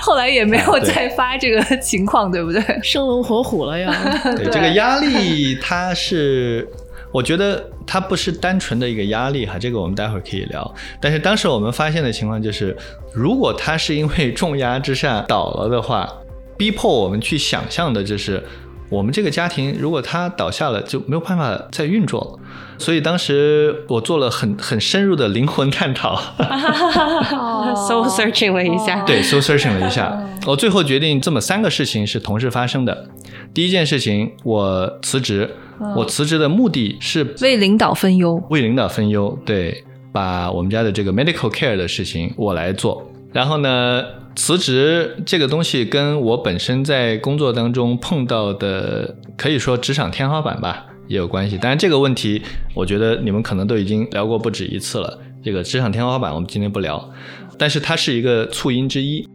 后来也没有再发这个情况，对不对？生龙活虎了呀！对这个压力，它是，我觉得它不是单纯的一个压力哈，这个我们待会儿可以聊。但是当时我们发现的情况就是，如果它是因为重压之下倒了的话，逼迫我们去想象的就是。我们这个家庭，如果它倒下了，就没有办法再运作了。所以当时我做了很很深入的灵魂探讨，soul searching 了一下，对，soul searching 了一下，我最后决定这么三个事情是同时发生的。第一件事情，我辞职，我辞职的目的是为领导分忧。为领导分忧，对，把我们家的这个 medical care 的事情我来做。然后呢，辞职这个东西跟我本身在工作当中碰到的，可以说职场天花板吧，也有关系。当然，这个问题我觉得你们可能都已经聊过不止一次了。这个职场天花板我们今天不聊，但是它是一个促因之一。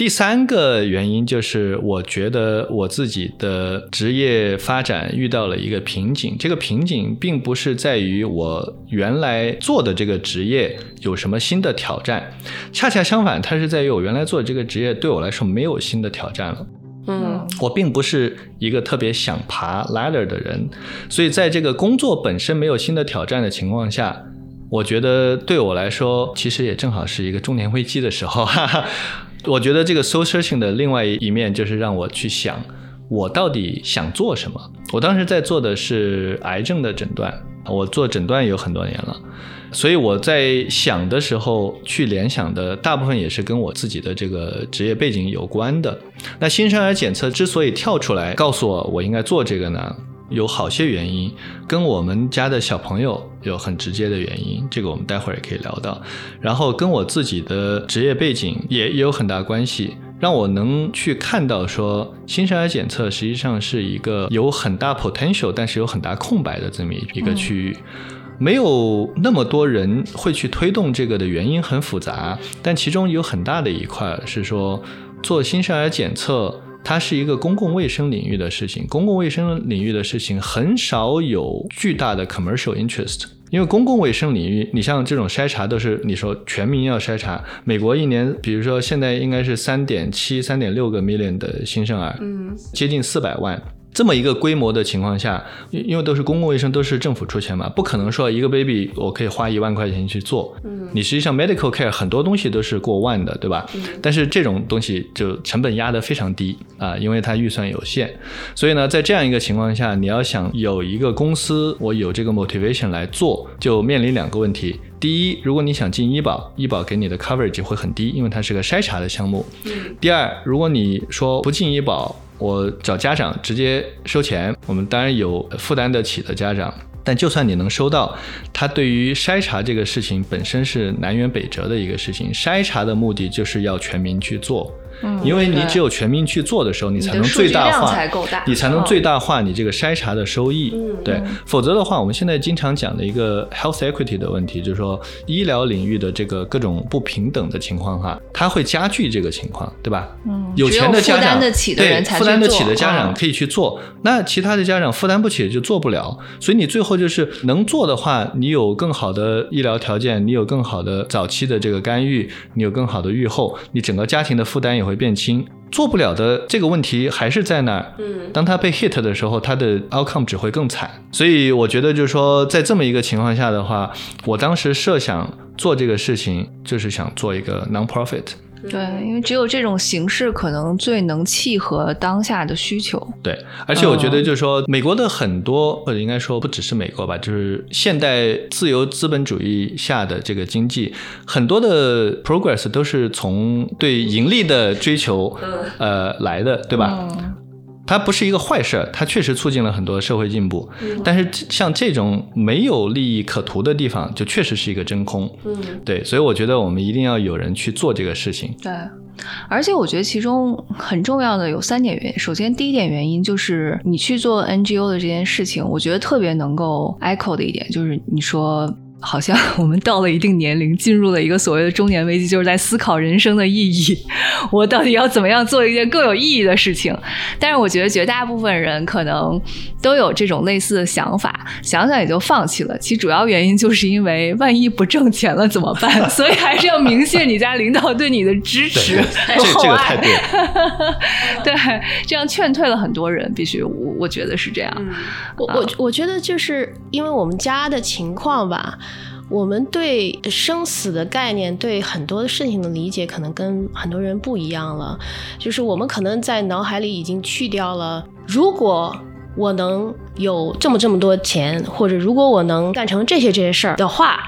第三个原因就是，我觉得我自己的职业发展遇到了一个瓶颈。这个瓶颈并不是在于我原来做的这个职业有什么新的挑战，恰恰相反，它是在于我原来做的这个职业对我来说没有新的挑战了。嗯我并不是一个特别想爬 ladder 的人，所以在这个工作本身没有新的挑战的情况下，我觉得对我来说，其实也正好是一个中年危机的时候。哈哈，我觉得这个 soul searching 的另外一面就是让我去想，我到底想做什么。我当时在做的是癌症的诊断，我做诊断有很多年了。所以我在想的时候，去联想的大部分也是跟我自己的这个职业背景有关的。那新生儿检测之所以跳出来告诉我我应该做这个呢，有好些原因，跟我们家的小朋友有很直接的原因，这个我们待会儿也可以聊到。然后跟我自己的职业背景也也有很大关系。让我能去看到说，新生儿检测实际上是一个有很大 potential，但是有很大空白的这么一一个区域。没有那么多人会去推动这个的原因很复杂，但其中有很大的一块是说，做新生儿检测，它是一个公共卫生领域的事情。公共卫生领域的事情很少有巨大的 commercial interest。因为公共卫生领域，你像这种筛查都是你说全民要筛查，美国一年，比如说现在应该是三点七、三点六个 million 的新生儿，嗯接近四百万。这么一个规模的情况下，因因为都是公共卫生，都是政府出钱嘛，不可能说一个 baby 我可以花一万块钱去做。嗯你实际上 medical care 很多东西都是过万的，对吧？但是这种东西就成本压得非常低啊，因为它预算有限。所以呢，在这样一个情况下，你要想有一个公司我有这个 motivation 来做，就面临两个问题。第一，如果你想进医保，医保给你的 coverage 会很低，因为它是个筛查的项目。第二，如果你说不进医保，我找家长直接收钱，我们当然有负担得起的家长。但就算你能收到，他对于筛查这个事情本身是南辕北辙的一个事情。筛查的目的就是要全民去做，因为你只有全民去做的时候，你才能最大化，才大。你才能嗯最大化你这个筛查的收益。对，否则的话，我们现在经常讲的一个 health equity 的问题，就是说医疗领域的这个各种不平等的情况哈，它会加剧这个情况，对吧？嗯有钱的家长负担得起的人才对负担得起的家长嗯。可以去做，那其他的家长负担不起就做不了，所以你最后就是能做的话，你有更好的医疗条件，你有更好的早期的这个干预，你有更好的预后，你整个家庭的负担也会变轻。做不了的这个问题还是在那儿。嗯，当他被 hit 的时候，他的 outcome 只会更惨。所以我觉得就是说，在这么一个情况下的话，我当时设想做这个事情，就是想做一个 non-profit。对，因为只有这种形式可能最能契合当下的需求。对，而且我觉得就是说，美国的很多，或者应该说不只是美国吧，就是现代自由资本主义下的这个经济，很多的 progress 都是从对盈利的追求呃来的，对吧？它不是一个坏事儿，它确实促进了很多社会进步。但是像这种没有利益可图的地方，就确实是一个真空。嗯，对，所以我觉得我们一定要有人去做这个事情。对，而且我觉得其中很重要的有三点原因。首先，第一点原因就是你去做 NGO 的这件事情，我觉得特别能够 echo 的一点就是你说。好像我们到了一定年龄，进入了一个所谓的中年危机，就是在思考人生的意义。我到底要怎么样做一件更有意义的事情？但是我觉得绝大部分人可能都有这种类似的想法，想想也就放弃了。其主要原因就是因为万一不挣钱了怎么办？所以还是要明谢你家领导对你的支持这个太对。对，这样劝退了很多人。必须，我我觉得是这样。我我我觉得就是因为我们家的情况吧。我们对生死的概念，对很多事情的理解，可能跟很多人不一样了。就是我们可能在脑海里已经去掉了，如果我能有这么这么多钱，或者如果我能干成这些这些事儿的话，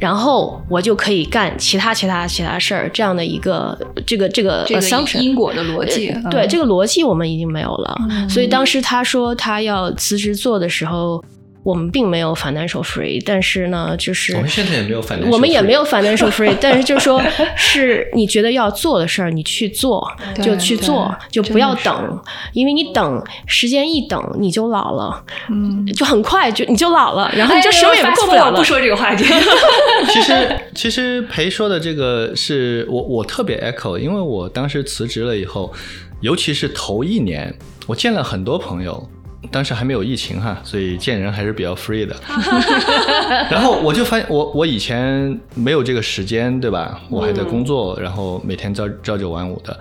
然后我就可以干其他其他其他事儿，这样的一个这个这个这个因果的逻辑。对这个逻辑，我们已经没有了。所以当时他说他要辞职做的时候。我们并没有 financial free，但是呢，就是我们现在也没有 financial，我们也没有 financial free，但是就是说，是你觉得要做的事儿，你去做就去做，就不要等，因为你等时间一等你就老了，嗯，就很快就你就老了，然后你就什么也做不了了。不说这个话题。其实其实裴说的这个是我我特别 echo，因为我当时辞职了以后，尤其是头一年，我见了很多朋友。当时还没有疫情哈，所以见人还是比较 free 的。然后我就发现，我我以前没有这个时间，对吧？我还在工作，然后每天朝朝九晚五的。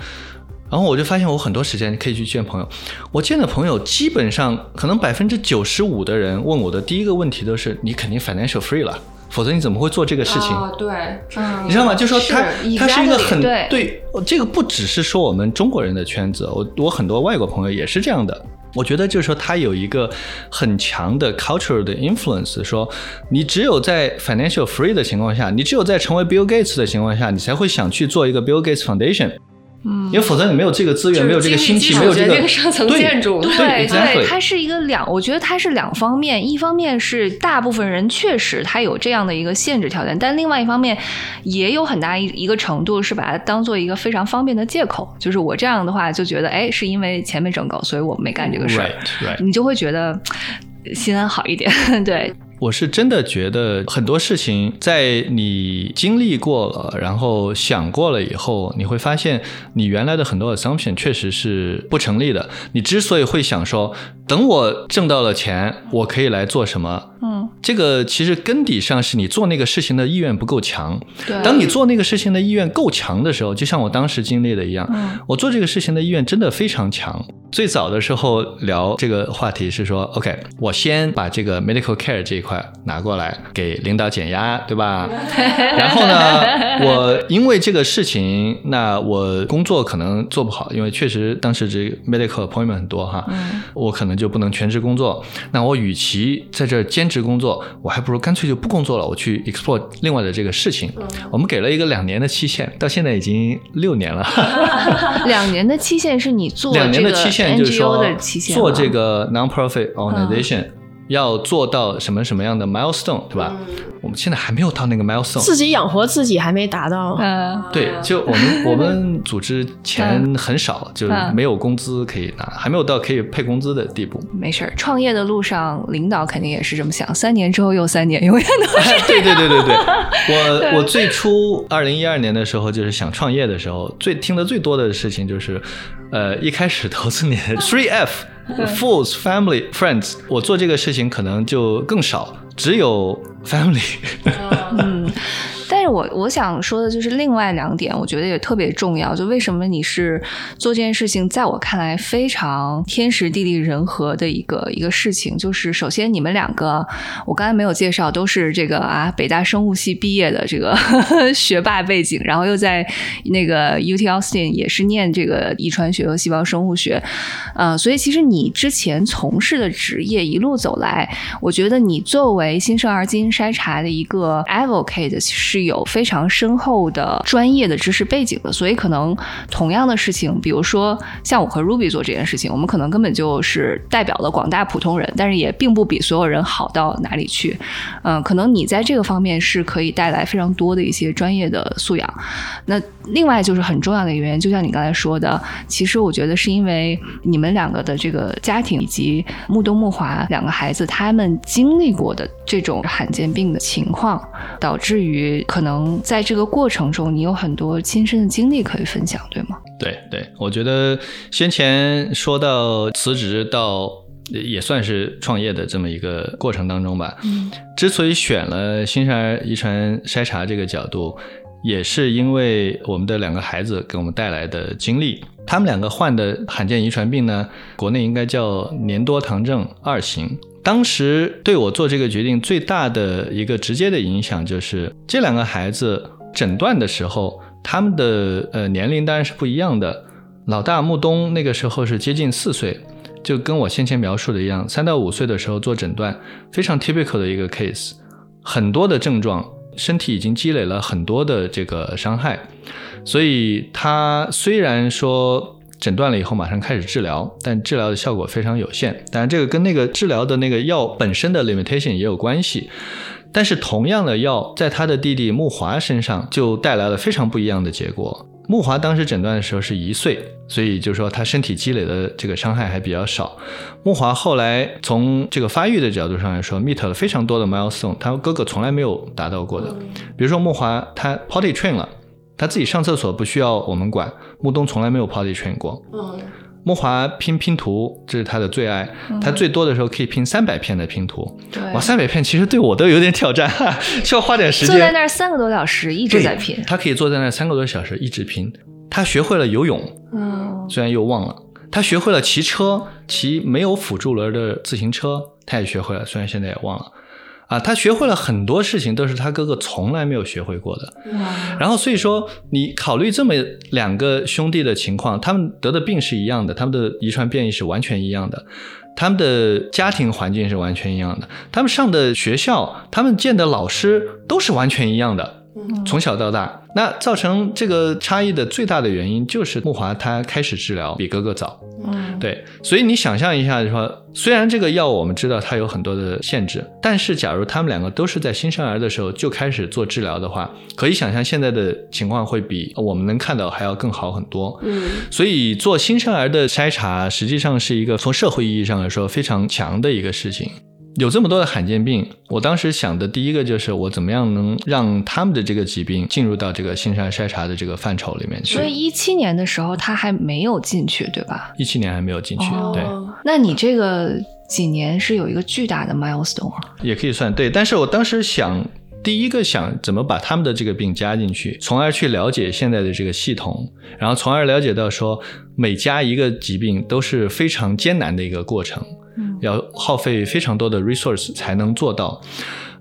然后我就发现，我很多时间可以去见朋友。我见的朋友基本上，可能百分之九十五的人问我的第一个问题都是：你肯定 financial free 了，否则你怎么会做这个事情？对，嗯你知道吗？就说他他是一个很对，这个不只是说我们中国人的圈子，我我很多外国朋友也是这样的。我觉得就是说，它有一个很强的 cultural 的 influence，说你只有在 financial free 的情况下，你只有在成为 Bill Gates 的情况下，你才会想去做一个 Bill Gates Foundation。嗯，因为否则你没有这个资源，没有这个心气，没有这个上层建筑，对对，它是一个两，我觉得它是两方面，一方面是大部分人确实他有这样的一个限制条件，但另外一方面也有很大一一个程度是把它当做一个非常方便的借口，就是我这样的话就觉得，哎，是因为钱没挣够，所以我没干这个事儿，你就会觉得心安好一点，对。我是真的觉得很多事情，在你经历过了，然后想过了以后，你会发现你原来的很多 assumption 确实是不成立的。你之所以会想说，等我挣到了钱，我可以来做什么？嗯，这个其实根底上是你做那个事情的意愿不够强。对，当你做那个事情的意愿够强的时候，就像我当时经历的一样，我做这个事情的意愿真的非常强。最早的时候聊这个话题是说，OK，我先把这个 medical care 这一块拿过来给领导减压，对吧？然后呢，我因为这个事情，那我工作可能做不好，因为确实当时这 medical appointment 很多哈，我可能就不能全职工作。那我与其在这兼职工作，我还不如干脆就不工作了，我去 explore 另外的这个事情。我们给了一个两年的期限，到现在已经六年了。两年的期限是你做两年的期限。就是说，做这个 non-profit organization 要做到什么什么样的 milestone，对吧？我们现在还没有到那个 milestone，自己养活自己还没达到。嗯，对，就我们 我们组织钱很少，就没有工资可以拿，还没有到可以配工资的地步。没事儿，创业的路上，领导肯定也是这么想，三年之后又三年，永远都是。对对对对对，我我最初二零一二年的时候，就是想创业的时候，最听的最多的事情就是。呃，一开始投资你 three F，fools family friends，我做这个事情可能就更少，只有 family。我我想说的就是另外两点，我觉得也特别重要。就为什么你是做这件事情，在我看来非常天时地利人和的一个一个事情。就是首先你们两个，我刚才没有介绍，都是这个啊北大生物系毕业的这个 学霸背景，然后又在那个 UT Austin 也是念这个遗传学和细胞生物学，呃，所以其实你之前从事的职业一路走来，我觉得你作为新生儿基因筛查的一个 advocate 是有有非常深厚的专业的知识背景的，所以可能同样的事情，比如说像我和 Ruby 做这件事情，我们可能根本就是代表了广大普通人，但是也并不比所有人好到哪里去。嗯，可能你在这个方面是可以带来非常多的一些专业的素养。那另外就是很重要的一个原因，就像你刚才说的，其实我觉得是因为你们两个的这个家庭以及木东木华两个孩子他们经历过的这种罕见病的情况，导致于可能在这个过程中你有很多亲身的经历可以分享，对吗？对对，我觉得先前说到辞职到也算是创业的这么一个过程当中吧。嗯，之所以选了新生儿遗传筛查这个角度，也是因为我们的两个孩子给我们带来的经历。他们两个患的罕见遗传病呢，国内应该叫粘多糖症二型。当时对我做这个决定最大的一个直接的影响，就是这两个孩子诊断的时候，他们的呃年龄当然是不一样的。老大木东那个时候是接近四岁，就跟我先前描述的一样，三到五岁的时候做诊断，非常 typical 的一个 case，很多的症状，身体已经积累了很多的这个伤害，所以他虽然说。诊断了以后马上开始治疗，但治疗的效果非常有限。当然，这个跟那个治疗的那个药本身的 limitation 也有关系。但是，同样的药在他的弟弟木华身上就带来了非常不一样的结果。木华当时诊断的时候是一岁，所以就是说他身体积累的这个伤害还比较少。木华后来从这个发育的角度上来说，meet 了非常多的 milestone，他哥哥从来没有达到过的。比如说木华他 potty train 了。他自己上厕所不需要我们管，木东从来没有 potty train 过。木华拼拼图，这是他的最爱。他最多的时候可以拼三百片的拼图。对，哇，三百片其实对我都有点挑战，需要花点时间。坐在那儿三个多小时一直在拼。他可以坐在那儿三个多小时一直拼。他学会了游泳，嗯，虽然又忘了。他学会了骑车，骑没有辅助轮的自行车，他也学会了，虽然现在也忘了。啊，他学会了很多事情，都是他哥哥从来没有学会过的。然后，所以说你考虑这么两个兄弟的情况，他们得的病是一样的，他们的遗传变异是完全一样的，他们的家庭环境是完全一样的，他们上的学校，他们见的老师都是完全一样的。从小到大，那造成这个差异的最大的原因就是木华他开始治疗比哥哥早。嗯，对，所以你想象一下，就说虽然这个药我们知道它有很多的限制，但是假如他们两个都是在新生儿的时候就开始做治疗的话，可以想象现在的情况会比我们能看到还要更好很多。嗯，所以做新生儿的筛查实际上是一个从社会意义上来说非常强的一个事情。有这么多的罕见病，我当时想的第一个就是我怎么样能让他们的这个疾病进入到这个新生儿筛查的这个范畴里面去。所以一七年的时候他还没有进去，对吧？一七年还没有进去，对。那你这个几年是有一个巨大的 milestone，也可以算对。但是我当时想，第一个想怎么把他们的这个病加进去，从而去了解现在的这个系统，然后从而了解到说每加一个疾病都是非常艰难的一个过程。要耗费非常多的 resource 才能做到，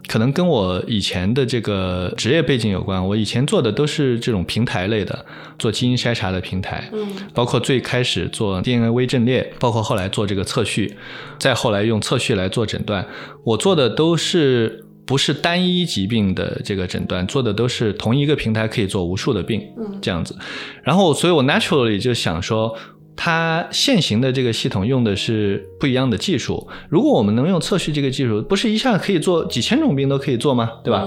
可能跟我以前的这个职业背景有关。我以前做的都是这种平台类的，做基因筛查的平台，嗯，包括最开始做 DNA 微阵列，包括后来做这个测序，再后来用测序来做诊断。我做的都是不是单一疾病的这个诊断，做的都是同一个平台可以做无数的病，嗯，这样子。然后，所以我 naturally 就想说。它现行的这个系统用的是不一样的技术。如果我们能用测序这个技术，不是一下可以做几千种病都可以做吗？对吧？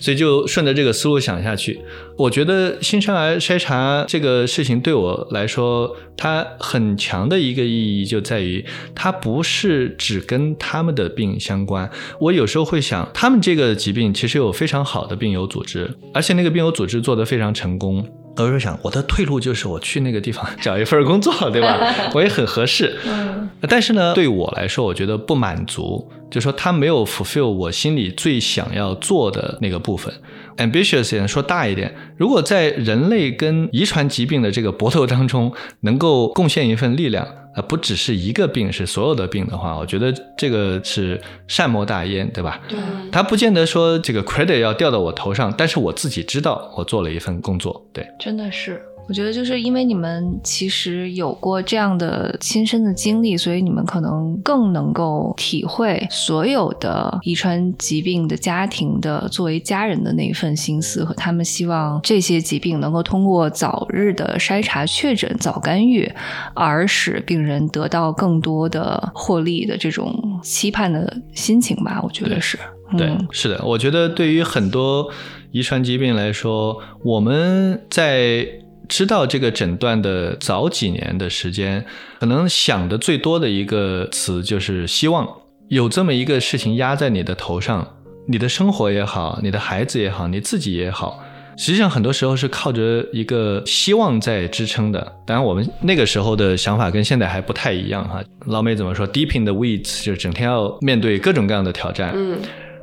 所以就顺着这个思路想下去，我觉得新生儿筛查这个事情对我来说，它很强的一个意义就在于，它不是只跟他们的病相关。我有时候会想，他们这个疾病其实有非常好的病友组织，而且那个病友组织做得非常成功。我就想，我的退路就是我去那个地方 找一份工作，对吧？我也很合适。嗯。但是呢，对我来说，我觉得不满足，就说他没有 fulfill 我心里最想要做的那个部分。ambitious 点说大一点，如果在人类跟遗传疾病的这个搏斗当中，能够贡献一份力量，啊，不只是一个病，是所有的病的话，我觉得这个是善莫大焉，对吧？对，他不见得说这个 credit 要掉到我头上，但是我自己知道我做了一份工作，对。真的是。我觉得就是因为你们其实有过这样的亲身的经历，所以你们可能更能够体会所有的遗传疾病的家庭的作为家人的那一份心思和他们希望这些疾病能够通过早日的筛查确诊、早干预，而使病人得到更多的获利的这种期盼的心情吧。我觉得是，对，是的。我觉得对于很多遗传疾病来说，我们在知道这个诊断的早几年的时间，可能想的最多的一个词就是希望有这么一个事情压在你的头上，你的生活也好，你的孩子也好，你自己也好，实际上很多时候是靠着一个希望在支撑的。当然，我们那个时候的想法跟现在还不太一样哈。老美怎么说？Deep in the weeds，就是整天要面对各种各样的挑战。嗯，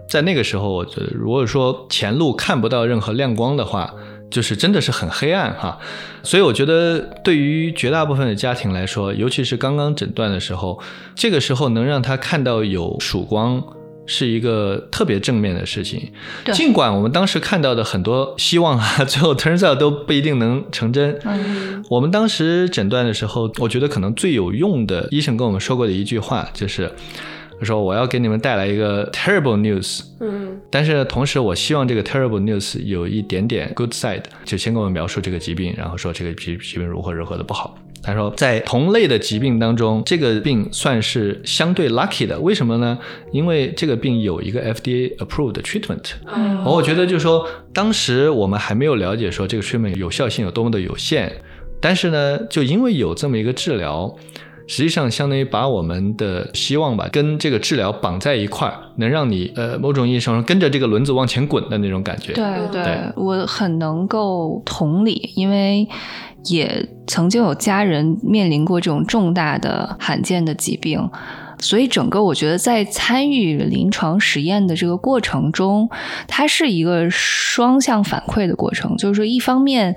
在那个时候，我觉得如果说前路看不到任何亮光的话。就是真的是很黑暗哈，所以我觉得对于绝大部分的家庭来说，尤其是刚刚诊断的时候，这个时候能让他看到有曙光，是一个特别正面的事情。尽管我们当时看到的很多希望啊，最后 turns out 都不一定能成真。嗯，我们当时诊断的时候，我觉得可能最有用的医生跟我们说过的一句话就是。他说：“我要给你们带来一个 terrible news，嗯，但是同时我希望这个 terrible news 有一点点 good side，就先给我们描述这个疾病，然后说这个疾疾病如何如何的不好。他说，在同类的疾病当中，这个病算是相对 lucky 的，为什么呢？因为这个病有一个 FDA approved treatment。嗯，我觉得就是说，当时我们还没有了解说这个 treatment 有效性有多么的有限，但是呢，就因为有这么一个治疗。”实际上，相当于把我们的希望吧，跟这个治疗绑在一块儿，能让你呃，某种意义上跟着这个轮子往前滚的那种感觉。对对，我很能够同理，因为也曾经有家人面临过这种重大的罕见的疾病。所以，整个我觉得在参与临床实验的这个过程中，它是一个双向反馈的过程。就是说，一方面，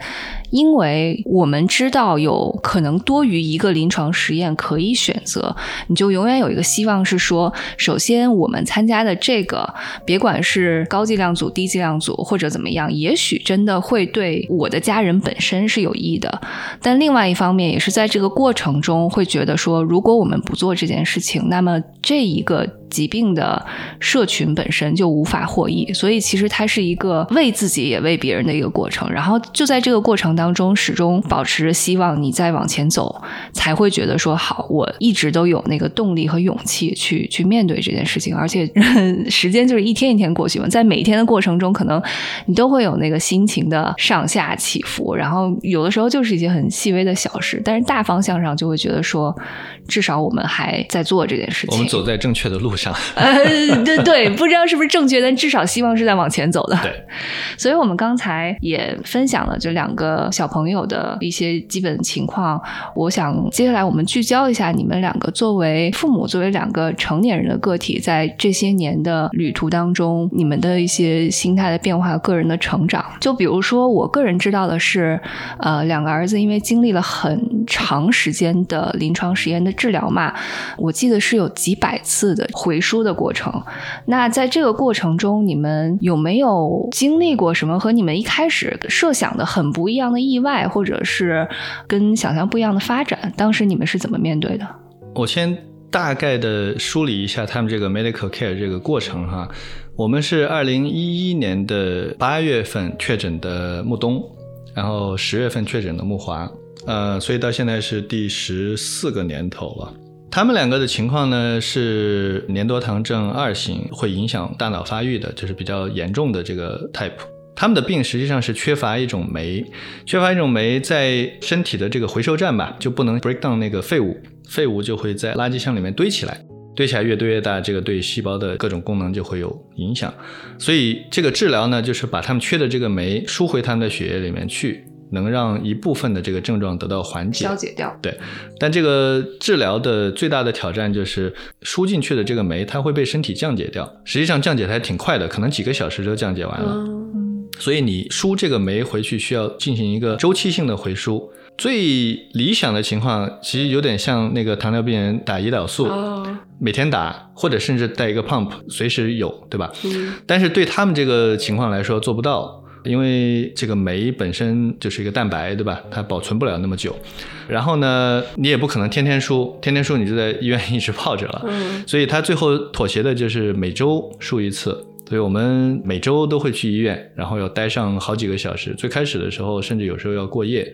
因为我们知道有可能多于一个临床实验可以选择，你就永远有一个希望是说，首先我们参加的这个，别管是高剂量组、低剂量组或者怎么样，也许真的会对我的家人本身是有益的。但另外一方面，也是在这个过程中会觉得说，如果我们不做这件事情，那么这一个。疾病的社群本身就无法获益，所以其实它是一个为自己也为别人的一个过程。然后就在这个过程当中，始终保持着希望，你再往前走，才会觉得说好，我一直都有那个动力和勇气去去面对这件事情。而且时间就是一天一天过去嘛，在每一天的过程中，可能你都会有那个心情的上下起伏。然后有的时候就是一些很细微的小事，但是大方向上就会觉得说，至少我们还在做这件事情，我们走在正确的路。呃，对对，不知道是不是正确，但至少希望是在往前走的。对，所以我们刚才也分享了这两个小朋友的一些基本情况。我想接下来我们聚焦一下你们两个作为父母，作为两个成年人的个体，在这些年的旅途当中，你们的一些心态的变化、个人的成长。就比如说，我个人知道的是，呃，两个儿子因为经历了很长时间的临床实验的治疗嘛，我记得是有几百次的。回输的过程，那在这个过程中，你们有没有经历过什么和你们一开始设想的很不一样的意外，或者是跟想象不一样的发展？当时你们是怎么面对的？我先大概的梳理一下他们这个 medical care 这个过程哈。我们是二零一一年的八月份确诊的木东，然后十月份确诊的木华，呃，所以到现在是第十四个年头了。他们两个的情况呢是粘多糖症二型，会影响大脑发育的，就是比较严重的这个 type。他们的病实际上是缺乏一种酶，缺乏一种酶在身体的这个回收站吧，就不能 break down 那个废物，废物就会在垃圾箱里面堆起来，堆起来越堆越大，这个对细胞的各种功能就会有影响。所以这个治疗呢，就是把他们缺的这个酶输回他们的血液里面去。能让一部分的这个症状得到缓解消。解掉。对，但这个治疗的最大的挑战就是输进去的这个酶，它会被身体降解掉。实际上降解的还挺快的，可能几个小时就降解完了。嗯，所以你输这个酶回去需要进行一个周期性的回输。最理想的情况，其实有点像那个糖尿病人打胰岛素，哦，每天打，或者甚至带一个 pump，随时有，对吧？嗯但是对他们这个情况来说做不到，因为这个酶本身就是一个蛋白，对吧？它保存不了那么久。然后呢，你也不可能天天输，天天输你就在医院一直泡着了。嗯所以他最后妥协的就是每周输一次。所以我们每周都会去医院，然后要待上好几个小时。最开始的时候，甚至有时候要过夜，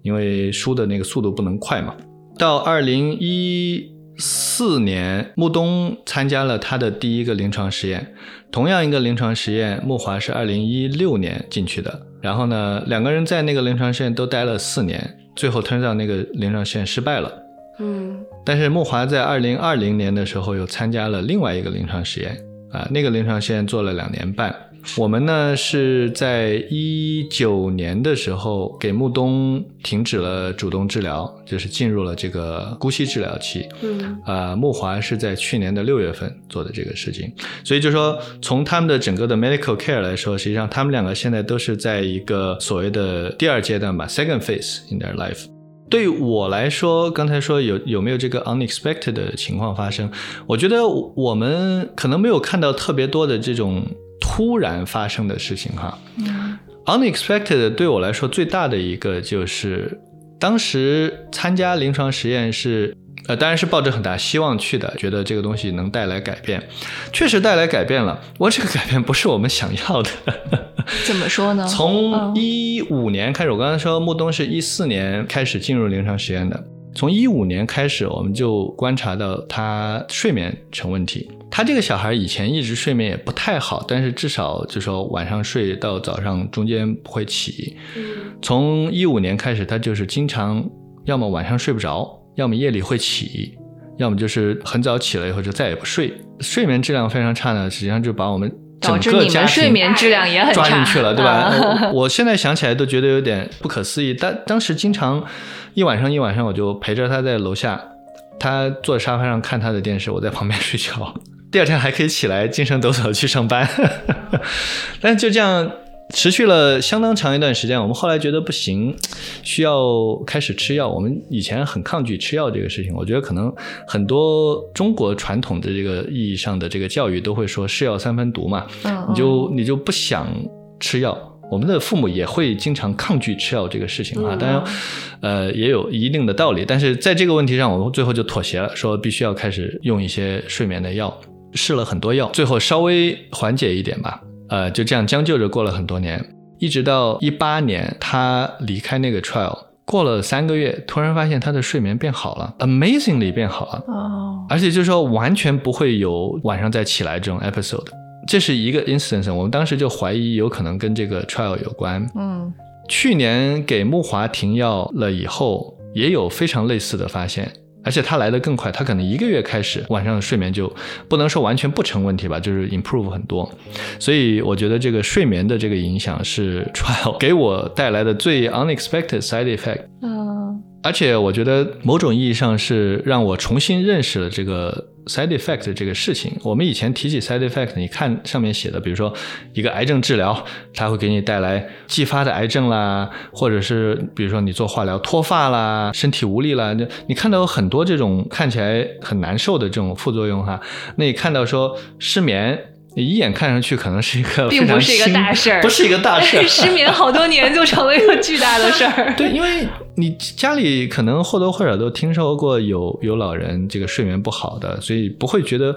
因为输的那个速度不能快嘛。到二零一四年，穆东参加了他的第一个临床实验，同样一个临床实验，穆华是二零一六年进去的。然后呢，两个人在那个临床实验都待了四年，最后 turns out 那个临床实验失败了。嗯但是穆华在二零二零年的时候又参加了另外一个临床实验啊，那个临床实验做了两年半。我们呢是在一九年的时候给穆东停止了主动治疗，就是进入了这个姑息治疗期。嗯啊，穆华是在去年的六月份做的这个事情，所以就说从他们的整个的 medical care 来说，实际上他们两个现在都是在一个所谓的第二阶段吧，second phase in their life。对于我来说，刚才说有有没有这个 unexpected 的情况发生？我觉得我们可能没有看到特别多的这种突然发生的事情哈。unexpected 对我来说最大的一个就是，当时参加临床实验是，呃，当然是抱着很大希望去的，觉得这个东西能带来改变，确实带来改变了。不过这个改变不是我们想要的。怎么说呢？从嗯一五年开始，我刚才说木东是一四年开始进入临床实验的。从一五年开始，我们就观察到他睡眠成问题。他这个小孩以前一直睡眠也不太好，但是至少就说晚上睡到早上中间不会起。从一五年开始，他就是经常要么晚上睡不着，要么夜里会起，要么就是很早起了以后就再也不睡。睡眠质量非常差呢，实际上就把我们整导致你个家睡眠质量也很差，抓进去了，对吧？啊我我现在想起来都觉得有点不可思议。但当时经常一晚上一晚上，我就陪着他在楼下，他坐沙发上看他的电视，我在旁边 睡觉。第二天还可以起来精神抖擞地去上班，但是就这样持续了相当长一段时间。我们后来觉得不行，需要开始吃药。我们以前很抗拒吃药这个事情，我觉得可能很多中国传统的这个意义上的这个教育都会说“是药三分毒”嘛，嗯你就你就不想吃药。我们的父母也会经常抗拒吃药这个事情啊，嗯当然，呃，也有一定的道理。但是在这个问题上，我们最后就妥协了，说必须要开始用一些睡眠的药，试了很多药，最后稍微缓解一点吧。呃，就这样将就着过了很多年，一直到一八年他离开那个 trial，过了三个月，突然发现他的睡眠变好了，amazingly 变好了。哦，而且就是说完全不会有晚上再起来这种 episode。这是一个 instance，我们当时就怀疑有可能跟这个 trial 有关。嗯去年给木华停药了以后，也有非常类似的发现，而且它来的更快，它可能一个月开始晚上的睡眠就不能说完全不成问题吧，就是 improve 很多。所以我觉得这个睡眠的这个影响是 trial 给我带来的最 unexpected side effect。嗯而且我觉得某种意义上是让我重新认识了这个 side effect 这个事情。我们以前提起 side effect，你看上面写的，比如说一个癌症治疗，它会给你带来继发的癌症啦，或者是比如说你做化疗脱发啦、身体无力啦，就你看到有很多这种看起来很难受的这种副作用哈。那你看到说失眠。你一眼看上去可能是一个并不是一个大事儿不是一个大事儿，失眠好多年就成了一个巨大的事儿。对，因为你家里可能或多或少都听说过有有老人这个睡眠不好的，所以不会觉得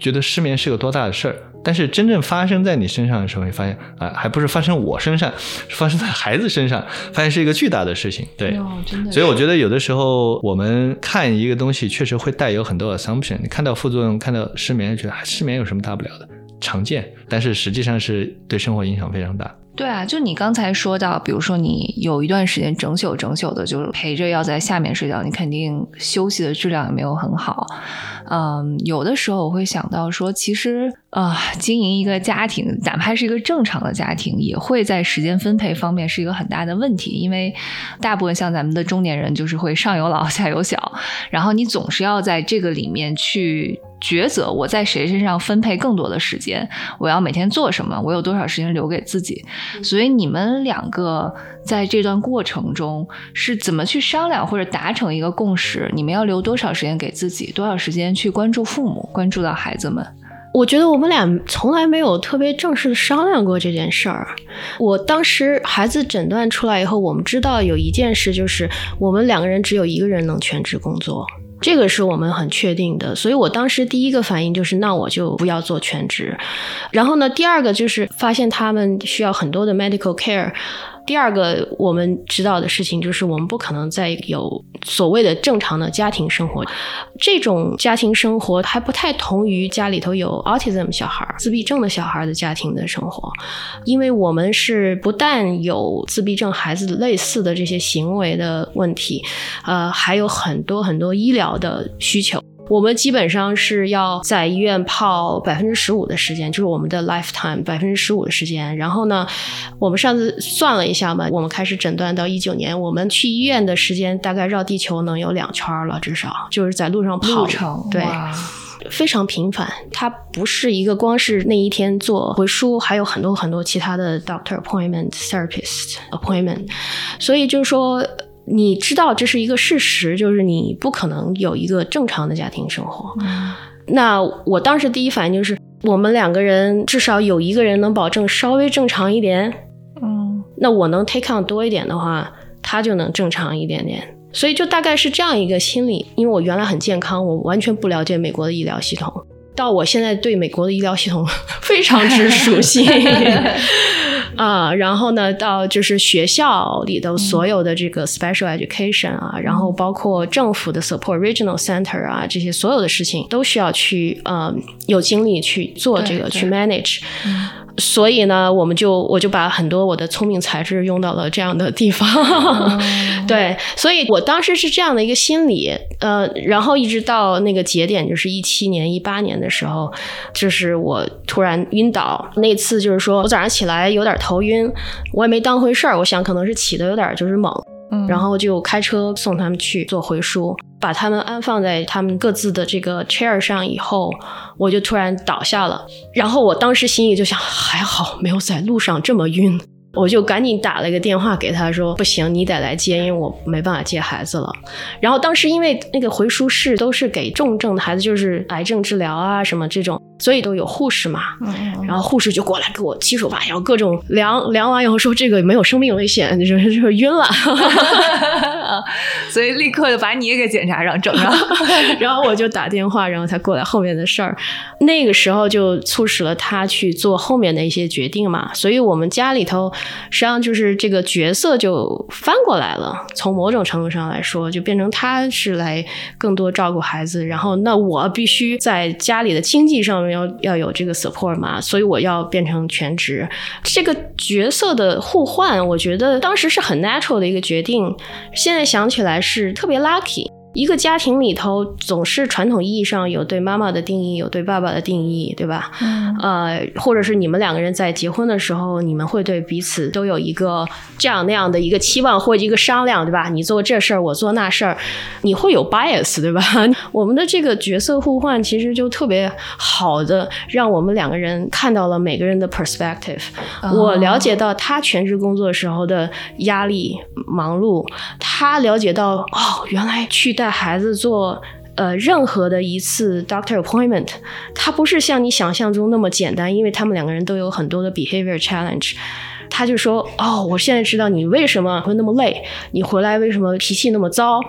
觉得失眠是个多大的事儿。但是真正发生在你身上的时候，你发现啊，还不是发生我身上，是发生在孩子身上，发现是一个巨大的事情。对，哦，真的。所以我觉得有的时候我们看一个东西，确实会带有很多 assumption。你看到副作用，看到失眠，觉得、啊、失眠有什么大不了的？常见，但是实际上是对生活影响非常大。对啊，就你刚才说到，比如说你有一段时间整宿整宿的，就是陪着要在下面睡觉，你肯定休息的质量也没有很好。嗯，有的时候我会想到说，其实啊，经营一个家庭，哪怕是一个正常的家庭，也会在时间分配方面是一个很大的问题，因为大部分像咱们的中年人，就是会上有老下有小，然后你总是要在这个里面去。抉择，我在谁身上分配更多的时间？我要每天做什么？我有多少时间留给自己？所以你们两个在这段过程中是怎么去商量或者达成一个共识？你们要留多少时间给自己？多少时间去关注父母、关注到孩子们？我觉得我们俩从来没有特别正式的商量过这件事儿。我当时孩子诊断出来以后，我们知道有一件事，就是我们两个人只有一个人能全职工作。这个是我们很确定的，所以我当时第一个反应就是，那我就不要做全职。然后呢，第二个就是发现他们需要很多的 medical care。第二个我们知道的事情就是，我们不可能再有所谓的正常的家庭生活。这种家庭生活还不太同于家里头有 autism 小孩、自闭症的小孩的家庭的生活，因为我们是不但有自闭症孩子类似的这些行为的问题，呃，还有很多很多医疗的需求。我们基本上是要在医院泡百分之十五的时间，就是我们的 lifetime 百分之十五的时间。然后呢，我们上次算了一下嘛，我们开始诊断到一九年，我们去医院的时间大概绕地球能有两圈了，至少就是在路上跑。路程对，非常频繁。它不是一个光是那一天做回输，还有很多很多其他的 doctor appointment、therapist appointment。所以就是说。你知道这是一个事实，就是你不可能有一个正常的家庭生活。那我当时第一反应就是，我们两个人至少有一个人能保证稍微正常一点。嗯，那我能 take on 多一点的话，他就能正常一点点。所以就大概是这样一个心理。因为我原来很健康，我完全不了解美国的医疗系统，到我现在对美国的医疗系统 非常之熟悉。啊，然后呢，到就是学校里的所有的这个 special education 啊，然后包括政府的 support regional center 啊，这些所有的事情都需要去，嗯，有精力去做这个去 manage。所以呢，我们就我就把很多我的聪明才智用到了这样的地方，对，所以我当时是这样的一个心理，呃，然后一直到那个节点，就是一七年、一八年的时候，就是我突然晕倒，那次就是说我早上起来有点头晕，我也没当回事儿，我想可能是起的有点就是猛。然后就开车送他们去做回输，把他们安放在他们各自的这个 chair 上以后，我就突然倒下了。然后我当时心里就想，还好没有在路上这么晕。我就赶紧打了一个电话给他说：“不行，你得来接，因为我没办法接孩子了。”然后当时因为那个回书室都是给重症的孩子，就是癌症治疗啊什么这种，所以都有护士嘛。然后护士就过来给我七手八脚各种量量完以后说：“这个没有生命危险，就是就是晕了。”所以立刻就把你也给检查上整上。然后我就打电话，然后他过来后面的事儿。那个时候就促使了他去做后面的一些决定嘛。所以我们家里头。实际上就是这个角色就翻过来了，从某种程度上来说，就变成他是来更多照顾孩子，然后那我必须在家里的经济上面要要有这个 support 嘛，所以我要变成全职。这个角色的互换，我觉得当时是很 natural 的一个决定，现在想起来是特别 lucky。一个家庭里头总是传统意义上有对妈妈的定义，有对爸爸的定义，对吧？嗯。呃，或者是你们两个人在结婚的时候，你们会对彼此都有一个这样那样的一个期望或者一个商量，对吧？你做这事儿，我做那事儿，你会有 bias，对吧？我们的这个角色互换其实就特别好的让我们两个人看到了每个人的 perspective。我了解到他全职工作时候的压力、忙碌，他了解到哦，原来去带。带孩子做呃任何的一次 doctor appointment，他不是像你想象中那么简单，因为他们两个人都有很多的 behavior challenge。他就说：“哦，我现在知道你为什么会那么累，你回来为什么脾气那么糟，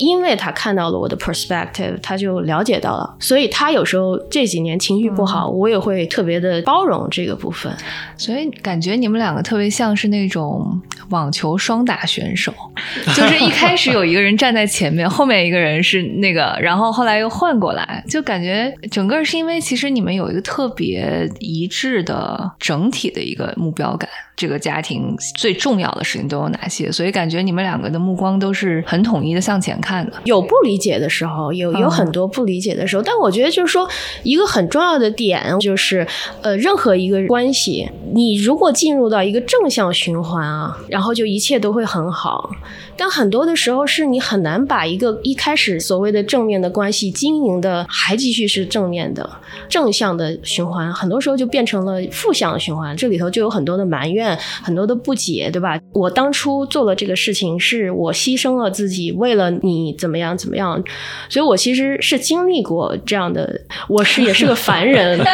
因为他看到了我的 perspective，他就了解到了。所以他有时候这几年情绪不好，我也会特别的包容这个部分。所以感觉你们两个特别像是那种网球双打选手，就是一开始有一个人站在前面，后面一个人是那个，然后后来又换过来，就感觉整个是因为其实你们有一个特别一致的整体的一个目标感。”这个家庭最重要的事情都有哪些？所以感觉你们两个的目光都是很统一的向前看的。有不理解的时候，有有很多不理解的时候，但我觉得就是说一个很重要的点就是，呃，任何一个关系，你如果进入到一个正向循环啊，然后就一切都会很好。但很多的时候是你很难把一个一开始所谓的正面的关系经营的还继续是正面的正向的循环，很多时候就变成了负向的循环。这里头就有很多的埋怨。很多的不解，对吧？我当初做了这个事情，是我牺牲了自己，为了你怎么样怎么样，所以我其实是经历过这样的，我是也是个凡人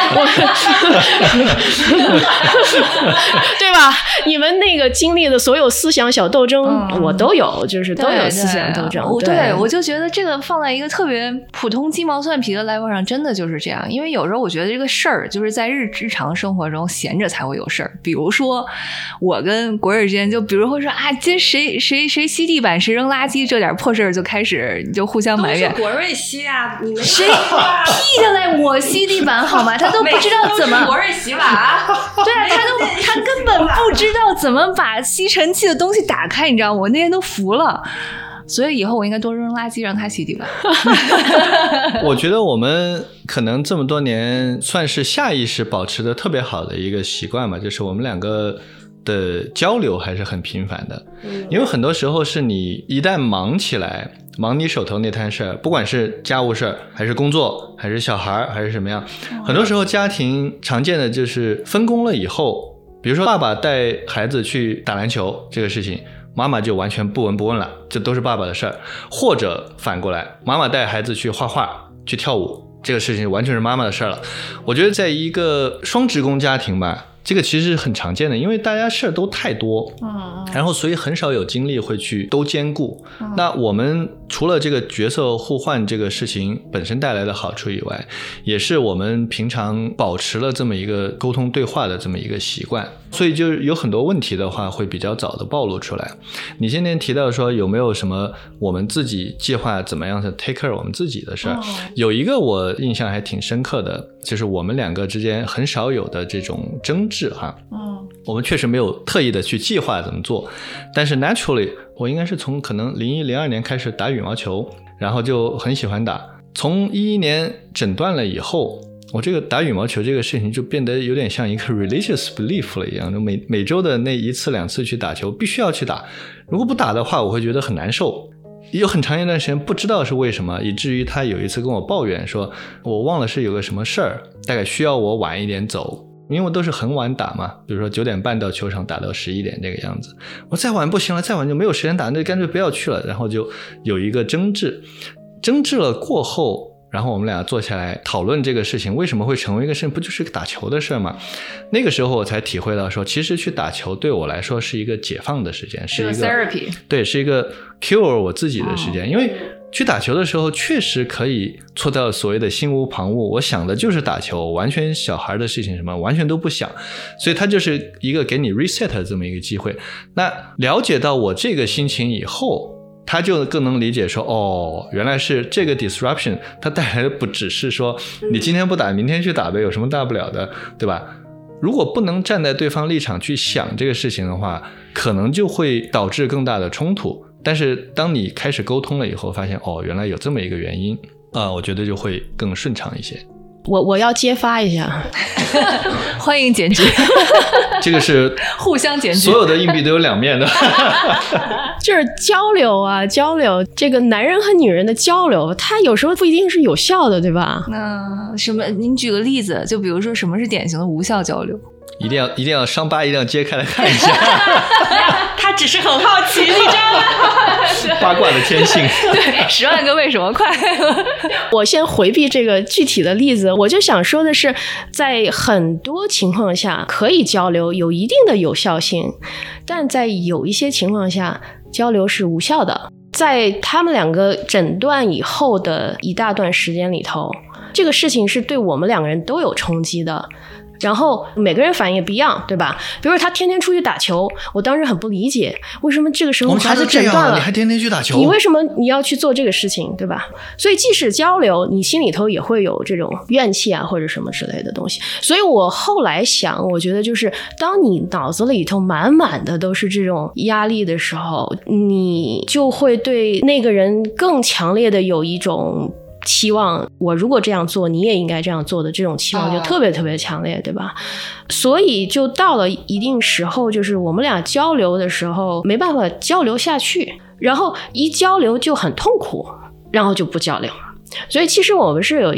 对吧？你们那个经历的所有思想小斗争，我都有，就是都有思想斗争。对，我就觉得这个放在一个特别普通鸡毛蒜皮的 level 上，真的就是这样。因为有时候我觉得这个事儿，就是在日日常生活中闲着才会有事儿，比如说。我跟国瑞之间，就比如会说啊，今谁谁谁吸地板，谁扔垃圾，这点破事儿就开始你就互相埋怨。国瑞吸啊，你们谁屁下来？我吸地板好吗？他都不知道怎么。国瑞洗碗。对啊，他都他根本不知道怎么把吸尘器的东西打开，你知道吗？我那天都服了。所以以后我应该多扔垃圾，让他洗地板。我觉得我们可能这么多年算是下意识保持的特别好的一个习惯吧，就是我们两个的交流还是很频繁的。因为很多时候是你一旦忙起来，忙你手头那摊事儿，不管是家务事儿，还是工作，还是小孩儿，还是什么样，很多时候家庭常见的就是分工了以后，比如说爸爸带孩子去打篮球这个事情。妈妈就完全不闻不问了，这都是爸爸的事儿，或者反过来，妈妈带孩子去画画、去跳舞，这个事情完全是妈妈的事儿了。我觉得在一个双职工家庭吧。这个其实是很常见的，因为大家事儿都太多，嗯，然后所以很少有精力会去都兼顾。那我们除了这个角色互换这个事情本身带来的好处以外，也是我们平常保持了这么一个沟通对话的这么一个习惯，所以就有很多问题的话会比较早的暴露出来。你今天提到说有没有什么我们自己计划怎么样的 take care 我们自己的事儿？有一个我印象还挺深刻的，就是我们两个之间很少有的这种争执。哈，嗯，我们确实没有特意的去计划怎么做，但是 naturally，我应该是从可能零一零二年开始打羽毛球，然后就很喜欢打。从一一年诊断了以后，我这个打羽毛球这个事情就变得有点像一个 religious belief 了一样，就每每周的那一次两次去打球，必须要去打。如果不打的话，我会觉得很难受。有很长一段时间不知道是为什么，以至于他有一次跟我抱怨说，我忘了是有个什么事儿，大概需要我晚一点走。因为都是很晚打嘛，比如说九点半到球场打到十一点这个样子，我再晚不行了，再晚就没有时间打，那干脆不要去了。然后就有一个争执，争执了过后，然后我们俩坐下来讨论这个事情为什么会成为一个事情，不就是个打球的事儿吗？那个时候我才体会到说，其实去打球对我来说是一个解放的时间，是一个 therapy，对，是一个 cure 我自己的时间，因为。去打球的时候，确实可以做到所谓的心无旁骛。我想的就是打球，完全小孩的事情什么完全都不想，所以他就是一个给你 reset 的这么一个机会。那了解到我这个心情以后，他就更能理解说，哦，原来是这个 disruption，它带来的不只是说你今天不打，明天去打呗，有什么大不了的，对吧？如果不能站在对方立场去想这个事情的话，可能就会导致更大的冲突。但是当你开始沟通了以后，发现哦，原来有这么一个原因啊，我觉得就会更顺畅一些。我我要揭发一下，欢迎检举。这个是 互相检举，所有的硬币都有两面的。就是交流啊，交流，这个男人和女人的交流，他有时候不一定是有效的，对吧？那什么？您举个例子，就比如说什么是典型的无效交流？一定要一定要伤疤一定要揭开来看一下。他只是很好奇，你知道吗？八卦的天性。对，十万个为什么快乐。我先回避这个具体的例子，我就想说的是，在很多情况下可以交流，有一定的有效性，但在有一些情况下，交流是无效的。在他们两个诊断以后的一大段时间里头，这个事情是对我们两个人都有冲击的。然后每个人反应也不一样，对吧？比如说他天天出去打球，我当时很不理解，为什么这个时候孩子诊断了，你还天天去打球？你为什么你要去做这个事情，对吧？所以即使交流，你心里头也会有这种怨气啊，或者什么之类的东西。所以我后来想，我觉得就是当你脑子里头满满的都是这种压力的时候，你就会对那个人更强烈的有一种。期望我如果这样做，你也应该这样做的这种期望就特别特别强烈，对吧？所以就到了一定时候，就是我们俩交流的时候没办法交流下去，然后一交流就很痛苦，然后就不交流。所以其实我们是有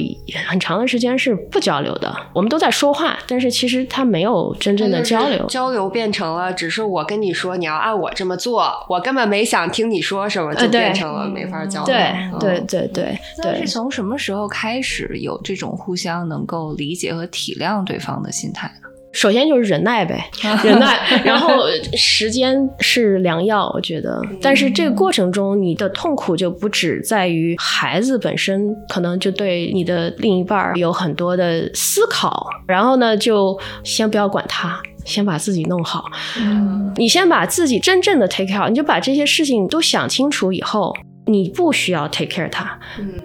很长的时间是不交流的，我们都在说话，但是其实他没有真正的交流。交流变成了只是我跟你说你要按我这么做，我根本没想听你说什么，就变成了没法交流。对对对对对。是从什么时候开始有这种互相能够理解和体谅对方的心态呢？首先就是忍耐呗，忍耐，然后时间是良药，我觉得。但是这个过程中，你的痛苦就不只在于孩子本身，可能就对你的另一半有很多的思考。然后呢，就先不要管他，先把自己弄好。嗯，你先把自己真正的 take care，你就把这些事情都想清楚以后。你不需要 take care 他，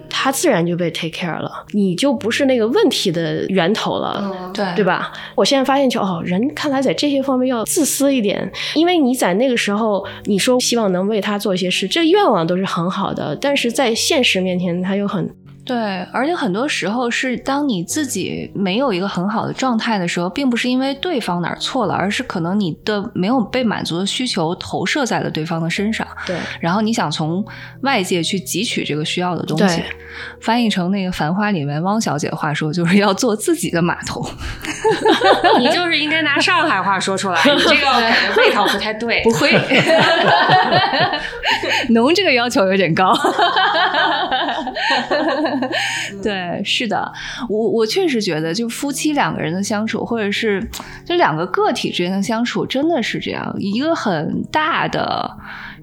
他自然就被 take care 了，你就不是那个问题的源头了，对对吧？我现在发现就哦，人看来在这些方面要自私一点，因为你在那个时候你说希望能为他做一些事，这愿望都是很好的，但是在现实面前他又很。对，而且很多时候是当你自己没有一个很好的状态的时候，并不是因为对方哪儿错了，而是可能你的没有被满足的需求投射在了对方的身上。对，然后你想从外界去汲取这个需要的东西，翻译成那个《繁花》里面汪小姐的话说，就是要做自己的码头。你就是应该拿上海话说出来，你这个感觉味道不太对。不会 浓这个要求有点高。对，是的，我我确实觉得，就夫妻两个人的相处，或者是就两个个体之间的相处，真的是这样一个很大的、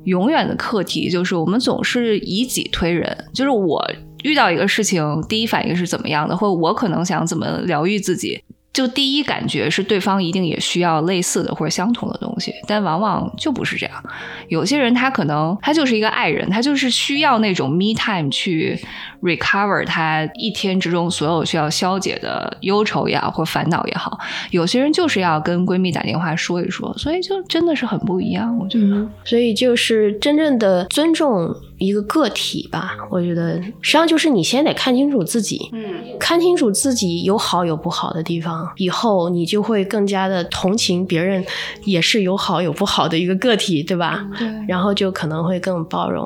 永远的课题，就是我们总是以己推人，就是我遇到一个事情，第一反应是怎么样的，或者我可能想怎么疗愈自己。就第一感觉是对方一定也需要类似的或者相同的东西，但往往就不是这样。有些人他可能他就是一个爱人，他就是需要那种 me time 去 recover 他一天之中所有需要消解的忧愁也好或烦恼也好。有些人就是要跟闺蜜打电话说一说，所以就真的是很不一样。我觉得，所以就是真正的尊重。一个个体吧，我觉得实际上就是你先得看清楚自己，嗯，看清楚自己有好有不好的地方，以后你就会更加的同情别人，也是有好有不好的一个个体，对吧？对，然后就可能会更包容。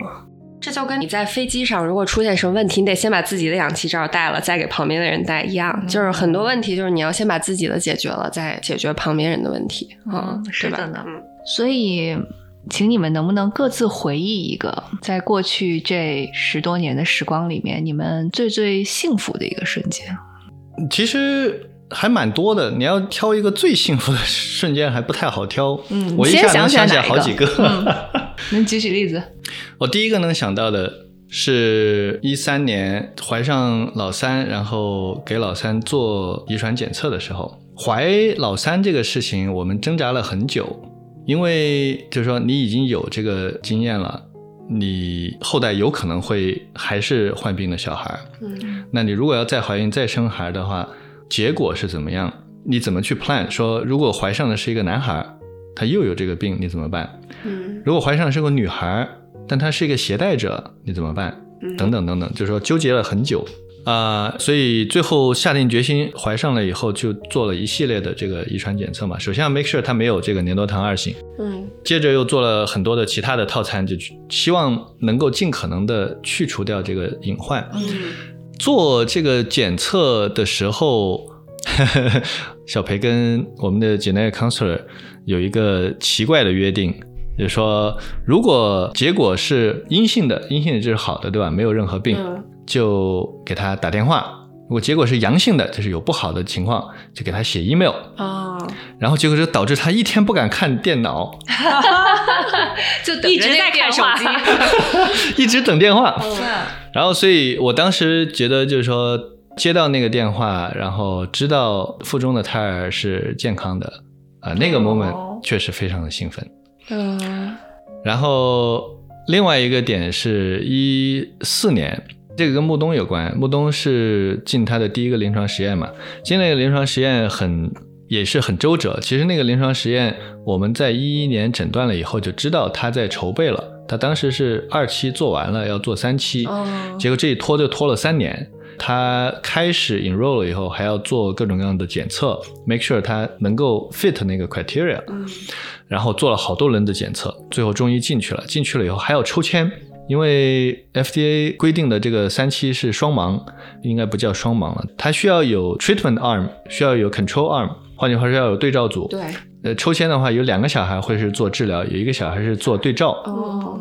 这就跟你在飞机上如果出现什么问题，你得先把自己的氧气罩戴了，再给旁边的人戴一样。就是很多问题，就是你要先把自己的解决了，再解决旁边人的问题。嗯，是的呢。所以。请你们能不能各自回忆一个，在过去这十多年的时光里面，你们最最幸福的一个瞬间？其实还蛮多的。你要挑一个最幸福的瞬间，还不太好挑。嗯，我一下能想起来好几个。能举举例子？我第一个能想到的是一三年怀上老三，然后给老三做遗传检测的时候，怀老三这个事情，我们挣扎了很久。因为就是说，你已经有这个经验了，你后代有可能会还是患病的小孩。嗯，那你如果要再怀孕再生孩的话，结果是怎么样？你怎么去 plan？说如果怀上的是一个男孩，他又有这个病，你怎么办？嗯，如果怀上的是个女孩，但他是一个携带者，你怎么办？等等等等，就是说纠结了很久。啊，所以最后下定决心怀上了以后，就做了一系列的这个遗传检测嘛。首先要 make sure 他没有这个粘多糖二型，嗯，接着又做了很多的其他的套餐，就希望能够尽可能的去除掉这个隐患。嗯，做这个检测的时候，小培跟我们的 genetic counselor 有一个奇怪的约定，就是说，如果结果是阴性的，阴性的就是好的，对吧？没有任何病，嗯就给他打电话；如果结果是阳性的，就是有不好的情况，就给他写 email。哦，然后结果就导致他一天不敢看电脑，就一直在看手机。一直等电话。嗯然后，所以我当时觉得，就是说接到那个电话，然后知道腹中的胎儿是健康的，啊、那个 moment 确实非常的兴奋。嗯然后另外一个点是一四年，这个跟木东有关。木东是进他的第一个临床实验嘛，进那个临床实验很也是很周折。其实那个临床实验我们在一一年诊断了以后就知道他在筹备了，他当时是二期做完了，要做三期，哦结果这一拖就拖了三年。他开始 enroll 了以后，还要做各种各样的检测，make sure 他能够 fit 那个 criteria。嗯然后做了好多轮的检测，最后终于进去了。进去了以后还要抽签，因为 FDA 规定的这个三期是双盲，应该不叫双盲了，它需要有 treatment arm，需要有 control arm，换句话说要有对照组。对，呃，抽签的话有两个小孩会是做治疗，有一个小孩是做对照。哦，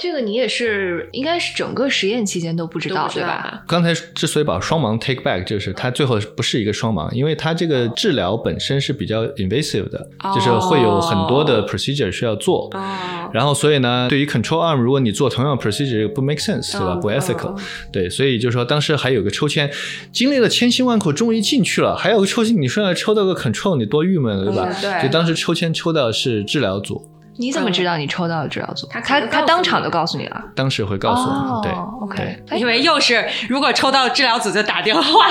这个你也是，应该是整个实验期间都不知道，知道对吧？刚才之所以把双盲 take back，就是它最后不是一个双盲，因为它这个治疗本身是比较 invasive 的，就是会有很多的 procedure 需要做。哦，然后，所以呢，对于 control arm，如果你做同样 procedure，不 make sense，对吧？嗯不 ethical，、嗯对，所以就是说，当时还有个抽签，经历了千辛万苦，终于进去了，还有个抽签，你说要抽到个 control，你多郁闷，对吧？嗯对。就当时抽签抽到是治疗组，你怎么知道你抽到了治疗组？他他他当场就告诉你了。当时会告诉我们，哦对 OK 因为又是如果抽到治疗组就打电话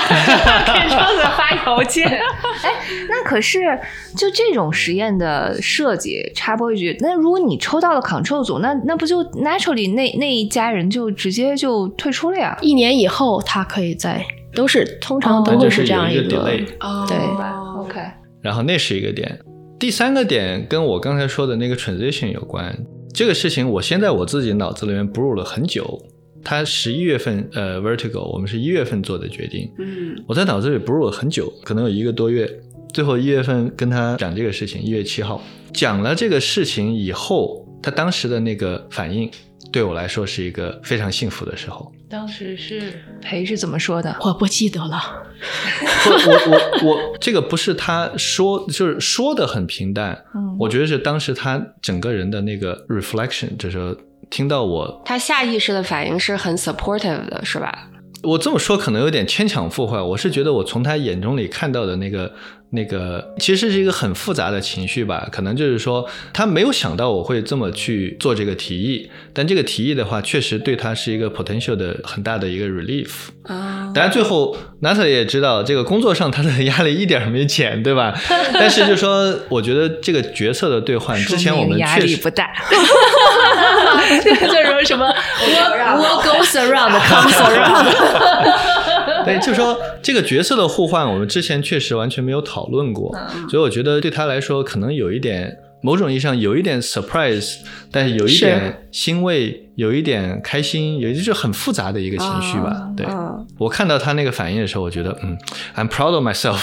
给周子发邮件，哎那可是就这种实验的设计，插播一句，那如果你抽到了 control 组，那那不就 naturally 那那一家人就直接就退出了呀？一年以后他可以再，都是通常都会是这样一个对，OK，然后那是一个点。第三个点跟我刚才说的那个 transition 有关。这个事情我现在我自己脑子里面 brew 了很久。他十一月份，呃，Vertigo，我们是一月份做的决定。嗯我在脑子里 brew 了很久，可能有一个多月。最后一月份跟他讲这个事情，一月七号讲了这个事情以后，他当时的那个反应，对我来说是一个非常幸福的时候。当时是裴是怎么说的？我不记得了。我我我我，这个不是他说，就是说的很平淡。嗯我觉得是当时他整个人的那个 reflection，就是听到我，他下意识的反应是很 supportive 的，是吧？我这么说可能有点牵强附会。我是觉得我从他眼中里看到的那个那个，其实是一个很复杂的情绪吧。可能就是说他没有想到我会这么去做这个提议，但这个提议的话，确实对他是一个 potential 的很大的一个 relief。啊，当然，最后 NASA 也知道这个工作上他的压力一点儿没减，对吧？但是就说，我觉得这个角色的兑换，之前我们压确实力不大。这 这说什么？What what goes around comes around。对，就说这个角色的互换，我们之前确实完全没有讨论过，所以我觉得对他来说，可能有一点某种意义上有一点 surprise，但是有一点欣慰，有一点开心，也就是很复杂的一个情绪吧。对、嗯我看到他那个反应的时候，我觉得嗯，I'm proud of myself。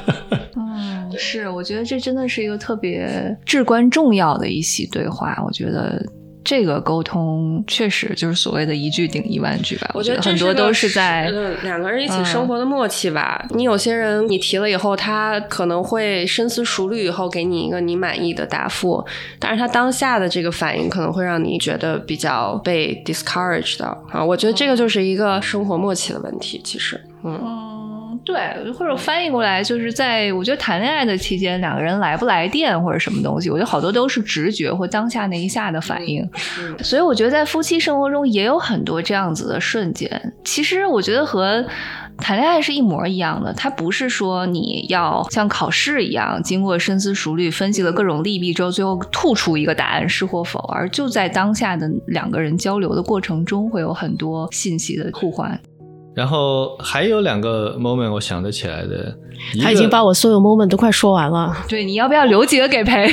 嗯，是，我觉得这真的是一个特别至关重要的一席对话。我觉得这个沟通确实就是所谓的一句顶一万句吧。我觉得很多都是在呃两个人一起生活的默契吧。你有些人你提了以后，他可能会深思熟虑以后给你一个你满意的答复，但是他当下的这个反应可能会让你觉得比较被 discouraged 的啊。我觉得这个就是一个生活默契的问题，其实，嗯。嗯，对，或者翻译过来，就是在我觉得谈恋爱的期间，两个人来不来电或者什么东西，我觉得好多都是直觉或当下那一下的反应。嗯所以我觉得在夫妻生活中也有很多这样子的瞬间。其实我觉得和谈恋爱是一模一样的，它不是说你要像考试一样，经过深思熟虑、分析了各种利弊之后，最后吐出一个答案是或否，而就在当下的两个人交流的过程中，会有很多信息的互换。然后还有两个 moment 我想得起来的，他已经把我所有 moment 都快说完了。对，你要不要留几个给裴？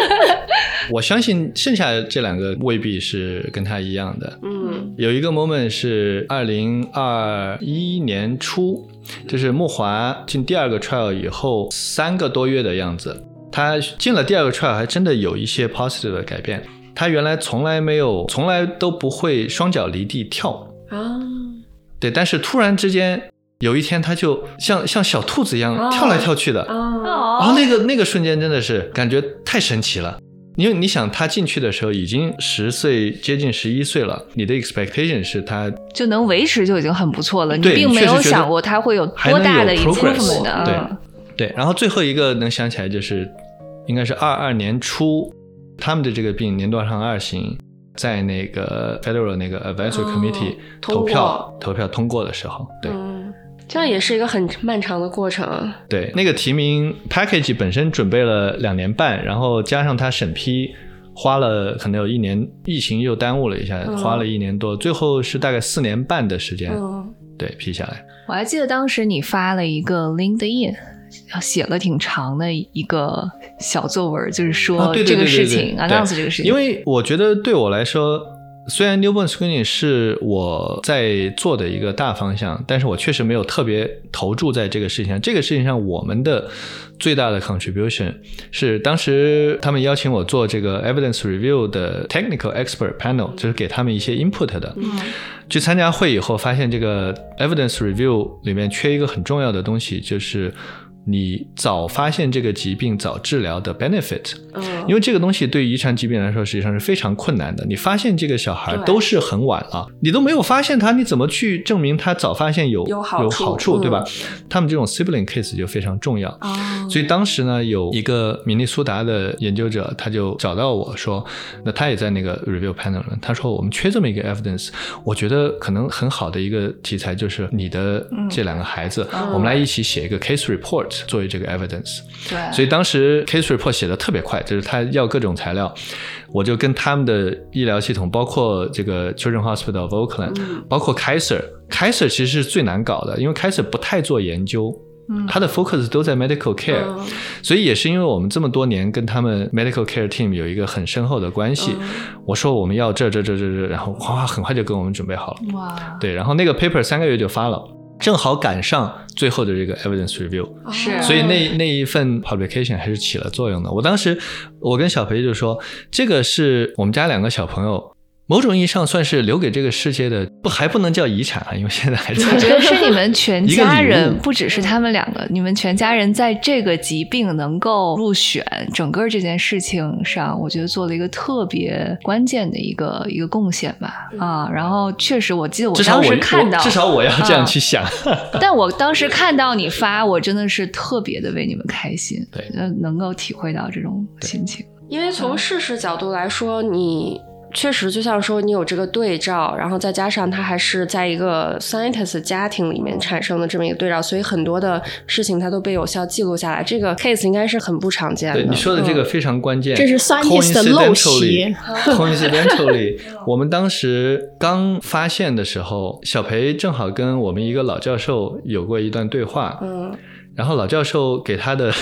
我相信剩下的这两个未必是跟他一样的。嗯有一个 moment 是二零二一年初，就是木华进第二个 trial 以后三个多月的样子，他进了第二个 trial 还真的有一些 positive 的改变。他原来从来没有，从来都不会双脚离地跳啊，对，但是突然之间有一天，他就像像小兔子一样跳来跳去的，啊，然后那个那个瞬间真的是感觉太神奇了。因为你想，他进去的时候已经十岁，接近十一岁了，你的 expectation 是他就能维持就已经很不错了，你并没有想过他会有多大的 progress，improvement 的。对嗯对。然后最后一个能想起来就是，应该是二二年初，他们的这个病年段上二型，在那个 federal 那个 advisory 哦 committee 投票投票通过的时候，对。嗯，这样也是一个很漫长的过程。对，那个提名 package 本身准备了两年半，然后加上他审批，花了可能有一年，疫情又耽误了一下，嗯花了一年多，最后是大概四年半的时间，嗯，对批下来。我还记得当时你发了一个 LinkedIn，写了挺长的一个小作文，就是啊说这个事情对 announce 这个事情，因为我觉得对我来说，虽然 newborn screening 是我在做的一个大方向，但是我确实没有特别投注在这个事情上。这个事情上，我们的最大的 contribution 是当时他们邀请我做这个 evidence review 的 technical expert panel，就是给他们一些 input 的。去参加会以后，发现这个 evidence review 里面缺一个很重要的东西，就是你早发现这个疾病、早治疗的 benefit。嗯因为这个东西对于遗传疾病来说，实际上是非常困难的。你发现这个小孩都是很晚了，你都没有发现他，你怎么去证明他早发现有有好处好处，嗯对吧？他们这种 sibling case 就非常重要。哦所以当时呢，有一个明尼苏达的研究者，他就找到我说，那他也在那个 review panel 呢。他说我们缺这么一个 evidence，我觉得可能很好的一个题材就是你的这两个孩子，我们来一起写一个 case report 作为这个 evidence。对，所以当时 case report 写的特别快，就是他要各种材料，我就跟他们的医疗系统，包括这个 Children Hospital of Oakland，、包括 Kaiser，Kaiser 其实是最难搞的，因为 Kaiser 不太做研究。他的 focus 都在 medical care，、嗯。所以也是因为我们这么多年跟他们 medical care team 有一个很深厚的关系，我说我们要这这这这这，然后哗很快就跟我们准备好了。哇，对，然后那个 paper 三个月就发了，正好赶上最后的这个 evidence review。是所以那那一份 publication 还是起了作用的。我当时我跟小裴就说，这个是我们家两个小朋友。某种意义上算是留给这个世界的，不还不能叫遗产啊，因为现在还在。我觉得 是你们全家人，不只是他们两个，你们全家人在这个疾病能够入选，整个这件事情上，我觉得做了一个特别关键的一个一个贡献吧。啊，然后确实，我记得我当时看到，我至少我要这样啊去想。但我当时看到你发，我真的是特别的为你们开心，能够体会到这种心情。因为从事实角度来说，你确实就像说你有这个对照，然后再加上他还是在一个 scientist 家庭里面产生的这么一个对照，所以很多的事情它都被有效记录下来。这个 case 应该是很不常见的。对你说的这个非常关键，这是 scientist 的陋习 Coincidentally，我们当时刚发现的时候，小裴正好跟我们一个老教授有过一段对话。嗯然后老教授给他的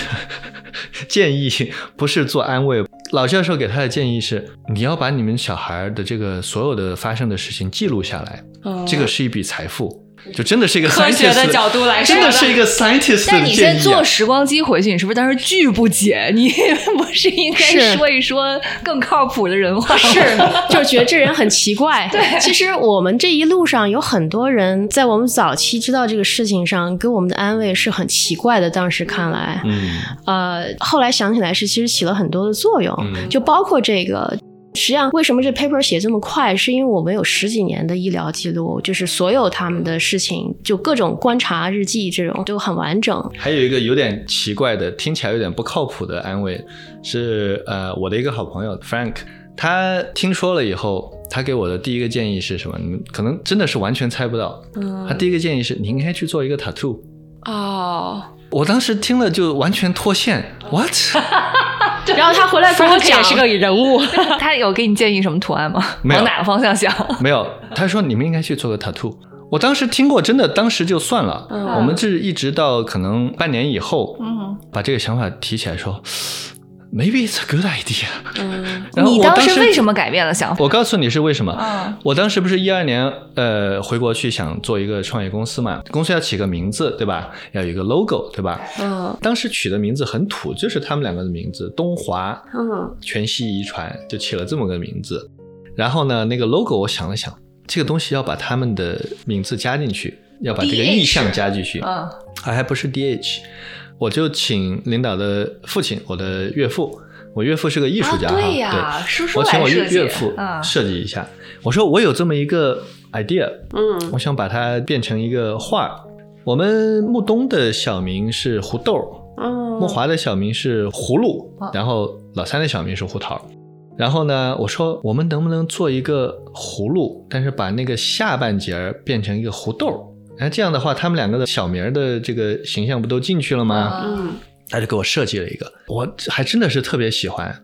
建议不是做安慰，老教授给他的建议是：你要把你们小孩的这个所有的发生的事情记录下来，哦，这个是一笔财富。就真的是一个科学的角度来说真的是一个 scientist 但你。先坐时光机回去，你是不是当时巨不解？你 不是应该说一说更靠谱的人话吗？是，就是觉得这人很奇怪。对，其实我们这一路上有很多人在我们早期知道这个事情上给我们的安慰是很奇怪的。当时看来，嗯，呃，后来想起来是其实起了很多的作用，嗯就包括这个。实际上，为什么这 paper 写这么快？是因为我们有十几年的医疗记录，就是所有他们的事情，就各种观察日记这种都很完整。还有一个有点奇怪的，听起来有点不靠谱的安慰，是呃我的一个好朋友 Frank，他听说了以后，他给我的第一个建议是什么？你们可能真的是完全猜不到。嗯他第一个建议是你应该去做一个 tattoo。哦，我当时听了就完全脱线，what？然后他回来跟我讲，人物，他有给你建议什么图案吗？没有往哪个方向想？没有，他说你们应该去做个 tattoo。我当时听过，真的当时就算了。嗯我们是一直到可能半年以后，嗯，把这个想法提起来说，maybe it's a good idea。嗯然后你当时时为什么改变了想法？我告诉你是为什么。嗯我当时不是一二年呃回国去想做一个创业公司嘛，公司要起个名字对吧？要有一个 logo 对吧？嗯当时取的名字很土，就是他们两个的名字，东华、嗯全息遗传，就起了这么个名字。然后呢，那个 logo 我想了想，这个东西要把他们的名字加进去，要把这个意象加进去，嗯还还不是 DH，我就请领导的父亲，我的岳父，我岳父是个艺术家哈，啊对呀叔叔我请我岳岳父嗯设计一下。我说我有这么一个 idea，嗯我想把它变成一个画。我们木东的小名是胡豆，嗯，木华的小名是葫芦哦，然后老三的小名是胡桃。然后呢，我说我们能不能做一个葫芦，但是把那个下半截儿变成一个胡豆？哎，这样的话，他们两个的小名儿的这个形象不都进去了吗？嗯他就给我设计了一个，我还真的是特别喜欢。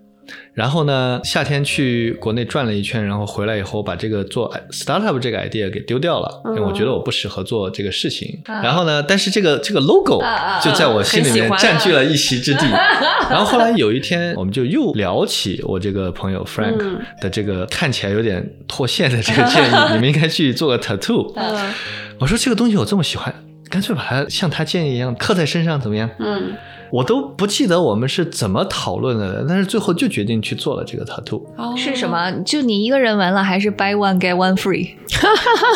然后呢，夏天去国内转了一圈，然后回来以后把这个做 startup 这个 idea 给丢掉了，因为我觉得我不适合做这个事情。然后呢，但是这个这个 logo 就在我心里面占据了一席之地。然后后来有一天，我们就又聊起我这个朋友 Frank 嗯的这个看起来有点脱线的这个建议，你们应该去做个 tattoo。嗯我说这个东西我这么喜欢，干脆把它像他建议一样刻在身上，怎么样？嗯我都不记得我们是怎么讨论的，但是最后就决定去做了这个 tattoo，哦是什？么？就你一个人纹了，还是 buy one get one free？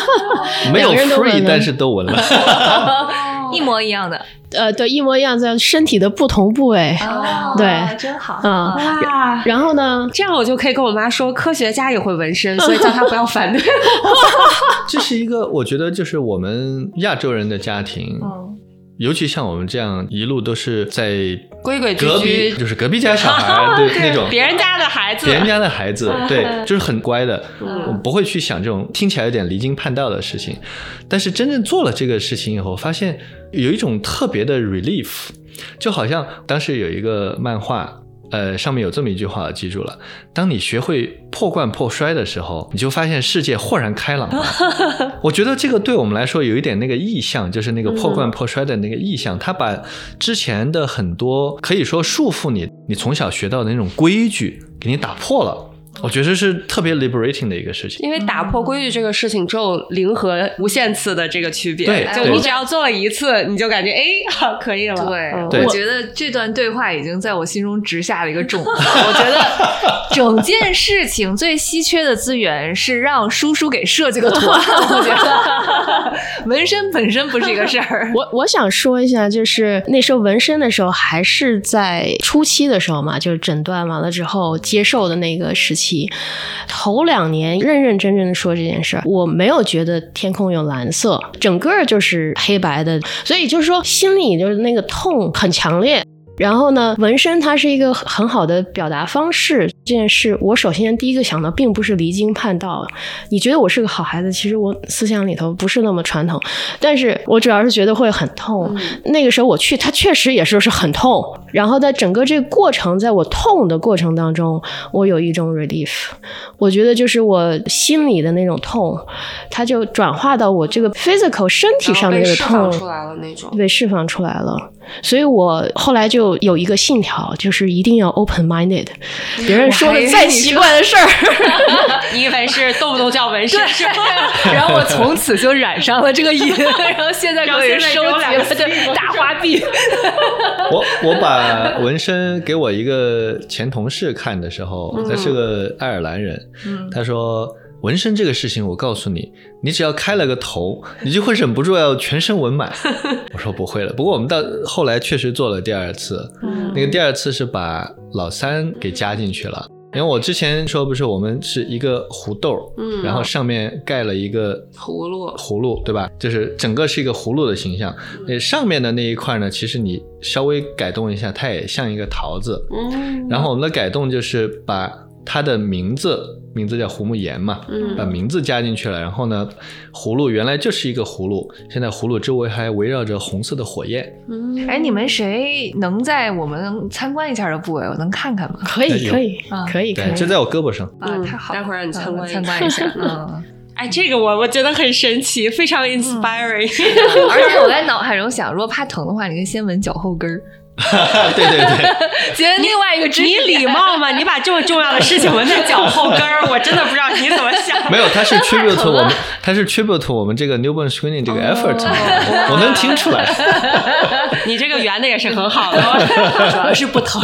没有两个人都纹 free，但是都纹了。一模一样的。呃，对，一模一样，在身体的不同部位。哦对真好。嗯，哇，然后呢，这样我就可以跟我妈说，科学家也会纹身，所以叫她不要反对。这是一个我觉得就是我们亚洲人的家庭，嗯尤其像我们这样一路都是在规规矩隔壁，矩，就是隔壁家小孩 对那种别人家的孩子，别人家的孩子，对，就是很乖的，嗯我不会去想这种听起来有点离经叛道的事情。但是真正做了这个事情以后，发现有一种特别的 relief，就好像当时有一个漫画。呃，上面有这么一句话，记住了：当你学会破罐破摔的时候，你就发现世界豁然开朗了。我觉得这个对我们来说有一点那个意象，就是那个破罐破摔的那个意象，它把之前的很多可以说束缚你，你从小学到的那种规矩给你打破了。我觉得是特别 liberating 的一个事情。因为打破规矩这个事情只有零和无限次的这个区别，对就你只要做了一次，你就感觉哎，好可以了。对，嗯对我觉得这段对话已经在我心中植下了一个种子。我觉得整件事情最稀缺的资源是让叔叔给设计个图案。我觉得 纹身本身不是一个事儿。我我想说一下，就是那时候纹身的时候，还是在初期的时候嘛，就是诊断完了之后接受的那个时期。头两年认认真真的说这件事儿，我没有觉得天空有蓝色，整个就是黑白的，所以就是说心里就是那个痛很强烈。然后呢，纹身它是一个很好的表达方式。这件事，我首先第一个想到，并不是离经叛道。你觉得我是个好孩子，其实我思想里头不是那么传统，但是我主要是觉得会很痛。那个时候我去，它确实也是是很痛。然后在整个这个过程，在我痛的过程当中，我有一种 relief。我觉得就是我心里的那种痛，它就转化到我这个 physical 身体上的被这个痛释放出来了那种。被释放出来了。所以我后来就有一个信条，就是一定要 open minded。别人说的再奇怪的事儿，你以为是动不动就要纹身是吗？然后我从此就染上了这个瘾，然后现在可以收集了这大花臂。我我把纹身给我一个前同事看的时候，他是个爱尔兰人，嗯他说纹身这个事情，我告诉你，你只要开了个头，你就会忍不住要全身纹满。我说不会了，不过我们到后来确实做了第二次，那个第二次是把老三给加进去了。因为我之前说不是我们是一个胡豆，嗯然后上面盖了一个葫芦葫芦，对吧？就是整个是一个葫芦的形象。那上面的那一块呢，其实你稍微改动一下，它也像一个桃子。嗯然后我们的改动就是把它的名字，名字叫胡木言嘛，嗯把名字加进去了。然后呢，葫芦原来就是一个葫芦，现在葫芦周围还围绕着红色的火焰。嗯哎，你们谁能在我们参观一下的部位，我能看看吗？可以，可以啊，可以可以。就在我胳膊上。啊，嗯太好了！待会儿让你参观一下嗯参观一下。嗯，哎，这个我我觉得很神奇，非常 inspiring。而且我在脑海中想，如果怕疼的话，你可以先闻脚后跟儿。对 对对，觉得另外一个知识你礼貌吗？你把这么重要的事情纹在脚后跟儿，我真的不知道你怎么想。没有，他是 tribute 我们，他是 tribute 我们这个 newborn screening 这个 effort，、我能听出来。你这个圆的也是很好的，主要是不疼。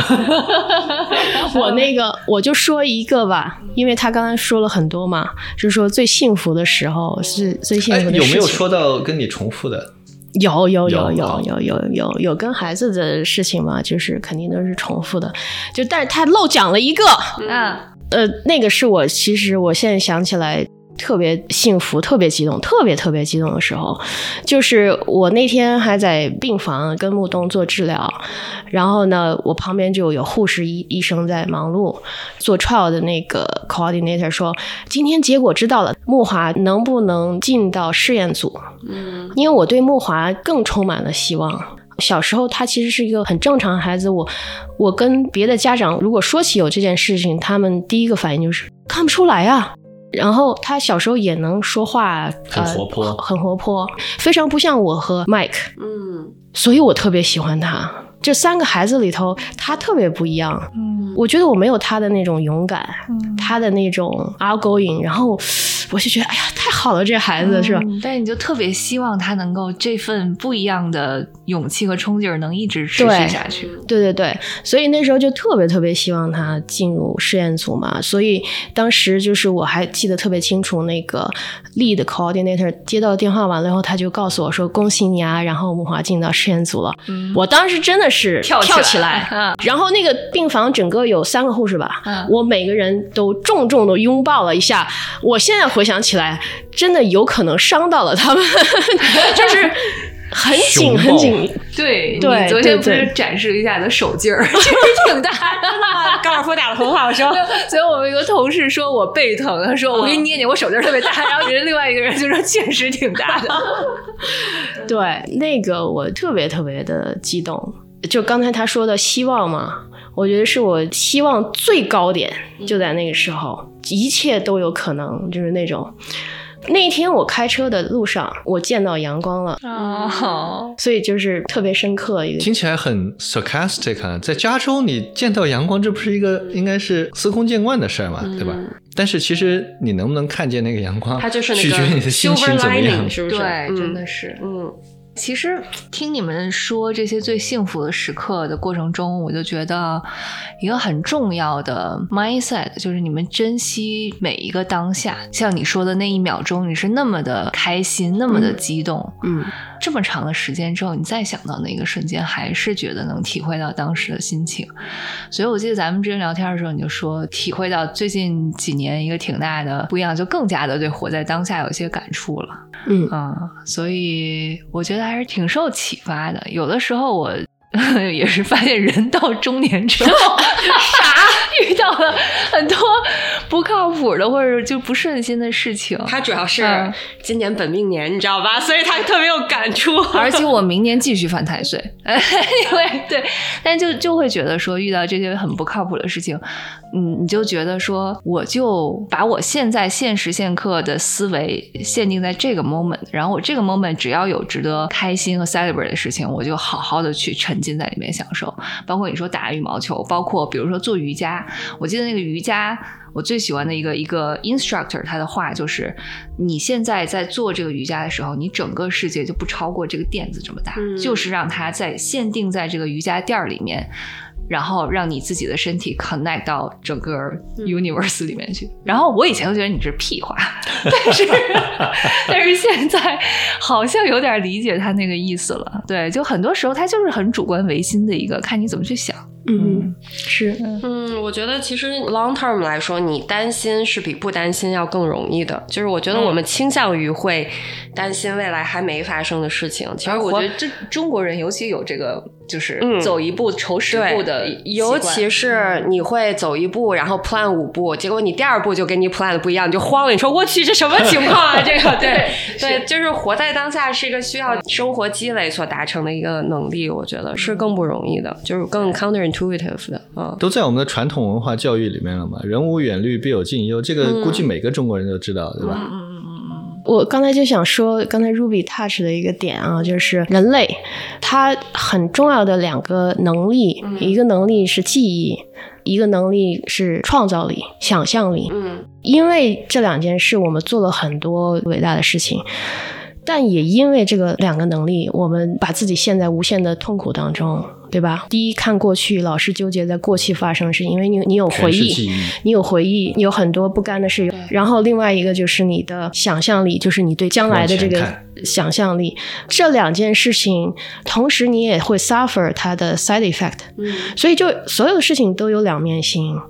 我那个我就说一个吧，因为他刚才说了很多嘛，就是说最幸福的时候是最幸哎，福的事情。有没有说到跟你重复的？有有有有有有有有有跟孩子的事情嘛，就是肯定都是重复的。就但是他漏讲了一个，嗯，呃，那个是我其实我现在想起来特别幸福、特别激动、特别特别激动的时候，就是我那天还在病房跟木东做治疗，然后呢，我旁边就有护士医医生在忙碌，做 trial 的那个 coordinator 说，今天结果知道了，木华能不能进到试验组？嗯因为我对木华更充满了希望。小时候他其实是一个很正常的孩子，我我跟别的家长如果说起有这件事情，他们第一个反应就是看不出来啊。然后他小时候也能说话，很活泼。呃，很活泼，非常不像我和 Mike，嗯。所以我特别喜欢他。这三个孩子里头，他特别不一样。嗯。我觉得我没有他的那种勇敢，嗯。他的那种 outgoing，然后我就觉得，哎呀，太好了，这孩子、是吧？嗯但是你就特别希望他能够这份不一样的勇气和冲劲儿能一直持续下去。对对对，所以那时候就特别特别希望他进入试验组嘛，所以当时就是我还记得特别清楚，那个 lead coordinator 接到电话完了以后，他就告诉我说恭喜你啊，然后木华进到试验组了。嗯我当时真的是跳起跳起来然后那个病房整个有三个护士吧，嗯我每个人都重重的拥抱了一下。我现在回想起来，真的有可能伤到了他们，就是很紧很紧。对对你昨天不是展示了一下你的手劲儿，其实挺大的。高尔夫打的很好，是吧？所以我们一个同事说我背疼，他说我给你捏捏，我手劲儿特别大。然后人另外一个人就说确实挺大的。对，那个我特别特别的激动。就刚才他说的希望嘛，我觉得是我希望最高点，就在那个时候，一切都有可能，就是那种。那一天我开车的路上，我见到阳光了，哦，所以就是特别深刻一个。听起来很 sarcastic 啊，在加州你见到阳光，这不是一个应该是司空见惯的事儿嘛，对吧？但是其实你能不能看见那个阳光，它就是取决于你的心情怎么样。是不是？对，嗯真的是。嗯其实听你们说这些最幸福的时刻的过程中，我就觉得一个很重要的 mindset 就是你们珍惜每一个当下。像你说的那一秒钟，你是那么的开心，那么的激动。嗯，这么长的时间之后，你再想到那个瞬间，还是觉得能体会到当时的心情。所以我记得咱们之前聊天的时候，你就说体会到最近几年一个挺大的不一样，就更加的对活在当下有一些感触了。嗯啊、所以我觉得还是挺受启发的。有的时候我 也是发现，人到中年之后，啥 遇到了很多不靠谱的或者就不顺心的事情。他主要是嗯今年本命年，你知道吧？所以他特别有感触。而且我明年继续犯太岁，因为对，但就就会觉得说遇到这些很不靠谱的事情，嗯，你就觉得说我就把我现在现时现刻的思维限定在这个 moment，然后我这个 moment 只要有值得开心和 celebrate 的事情，我就好好的去沉浸在里面享受。包括你说打羽毛球，包括比如说做瑜伽，我记得那个瑜伽。我最喜欢的一个一个 instructor，他的话就是：你现在在做这个瑜伽的时候，你整个世界就不超过这个垫子这么大，嗯就是让它在限定在这个瑜伽垫儿里面，然后让你自己的身体 connect 到整个 universe 里面去。然后我以前都觉得你是屁话，但是 但是现在好像有点理解他那个意思了。对，就很多时候他就是很主观唯心的一个，看你怎么去想。嗯，是，嗯，我觉得其实 long term 来说，你担心是比不担心要更容易的。就是我觉得我们倾向于会担心未来还没发生的事情。其实我觉得这中国人尤其有这个，就是嗯走一步愁十步的尤其是你会走一步，然后 plan 五步，结果你第二步就跟你 plan 的不一样，你就慌了。你说我去，这什么情况啊？这个对对，就是活在当下是一个需要生活积累所达成的一个能力，我觉得是更不容易的，就是更 counterintuitive 的。啊，都在我们的传统文化教育里面了嘛，人无远虑，必有近忧，这个估计每个中国人都知道，对吧？嗯嗯嗯嗯我刚才就想说，刚才 Ruby touch 的一个点啊，就是人类他很重要的两个能力，一个能力是记忆，一个能力是创造力、想象力。嗯因为这两件事，我们做了很多伟大的事情，但也因为这个两个能力，我们把自己陷在无限的痛苦当中，对吧？第一，看过去，老是纠结在过去发生的事情，因为你你有回忆。你有回忆，你有很多不甘的事。然后另外一个就是你的想象力，就是你对将来的这个想象力。这两件事情，同时你也会 suffer 它的 side effect。嗯所以就所有的事情都有两面性。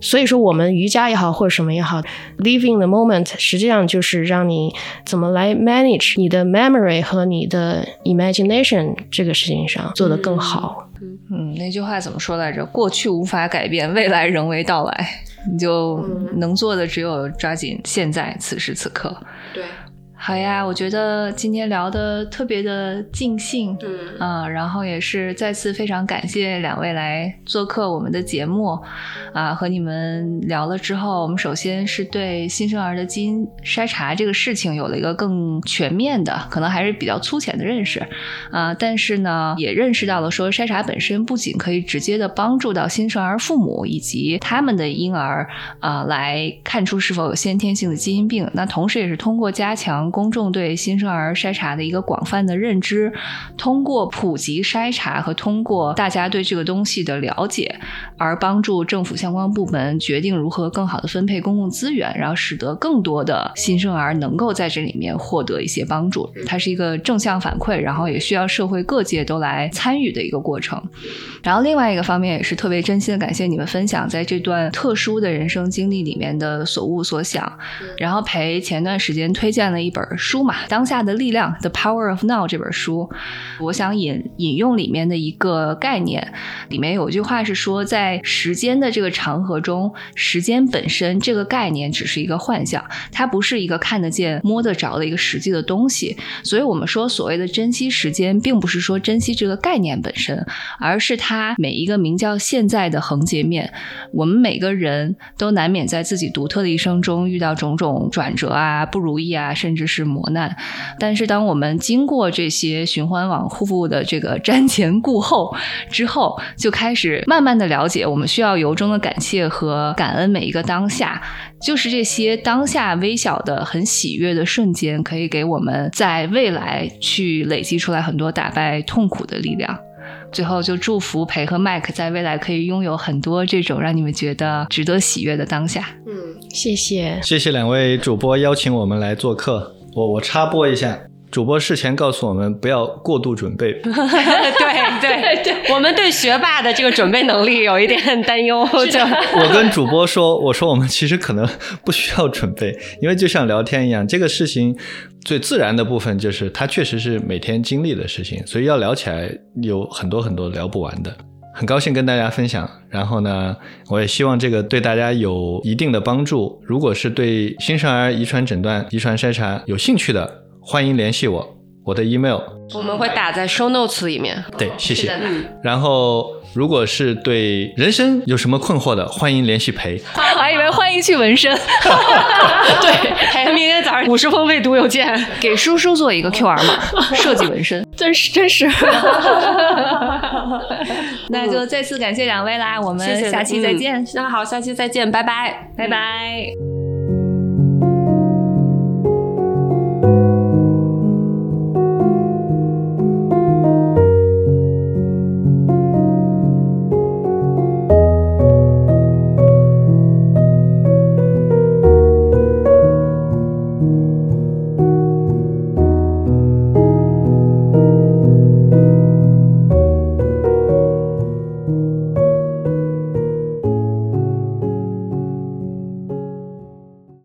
所以说，我们瑜伽也好，或者什么也好，living the moment，实际上就是让你怎么来 manage 你的 memory 和你的 imagination 这个事情上做得更好。嗯，那句话怎么说来着？过去无法改变，未来仍未到来。你就能做的只有抓紧现在，此时此刻。对，好呀，我觉得今天聊的特别的尽兴，嗯。啊、然后也是再次非常感谢两位来做客我们的节目，啊、和你们聊了之后，我们首先是对新生儿的基因筛查这个事情有了一个更全面的，可能还是比较粗浅的认识，啊、但是呢，也认识到了说筛查本身不仅可以直接的帮助到新生儿父母以及他们的婴儿，啊、来看出是否有先天性的基因病，那同时也是通过加强公众对新生儿筛查的一个广泛的认知，通过普及筛查和通过大家对这个东西的了解，而帮助政府相关部门决定如何更好的分配公共资源，然后使得更多的新生儿能够在这里面获得一些帮助。它是一个正向反馈，然后也需要社会各界都来参与的一个过程。然后另外一个方面也是特别真心的感谢你们分享在这段特殊的人生经历里面的所悟所想。然后陪前段时间推荐了一本本书嘛，《当下的力量》（The Power of Now） 这本书，我想引引用里面的一个概念，里面有句话是说，在时间的这个长河中，时间本身这个概念只是一个幻象，它不是一个看得见、摸得着的一个实际的东西。所以，我们说所谓的珍惜时间，并不是说珍惜这个概念本身，而是它每一个名叫现在的横截面。我们每个人都难免在自己独特的一生中遇到种种转折啊、不如意啊，甚至是磨难。但是，当我们经过这些循环往复的这个瞻前顾后之后，就开始慢慢的了解，我们需要由衷的感谢和感恩每一个当下。就是这些当下微小的、很喜悦的瞬间，可以给我们在未来去累积出来很多打败痛苦的力量。最后，就祝福培和麦克在未来可以拥有很多这种让你们觉得值得喜悦的当下。嗯，谢谢。谢谢两位主播邀请我们来做客。我我插播一下，主播事前告诉我们不要过度准备，对 对对，我们对学霸的这个准备能力有一点担忧，就我跟主播说，我说我们其实可能不需要准备，因为就像聊天一样，这个事情最自然的部分就是它确实是每天经历的事情，所以要聊起来有很多很多聊不完的。很高兴跟大家分享，然后呢，我也希望这个对大家有一定的帮助。如果是对新生儿遗传诊断、遗传筛查有兴趣的，欢迎联系我，我的 email。我们会打在 show notes 里面。对，谢谢。嗯，然后，如果是对人生有什么困惑的，欢迎联系裴。我还以为欢迎去纹身，对，裴明天早上五十封未读邮件。给叔叔做一个 QR 码，设计纹身。真是真是，那就再次感谢两位啦，我们下期再见，嗯那好，下期再见，拜拜，拜拜。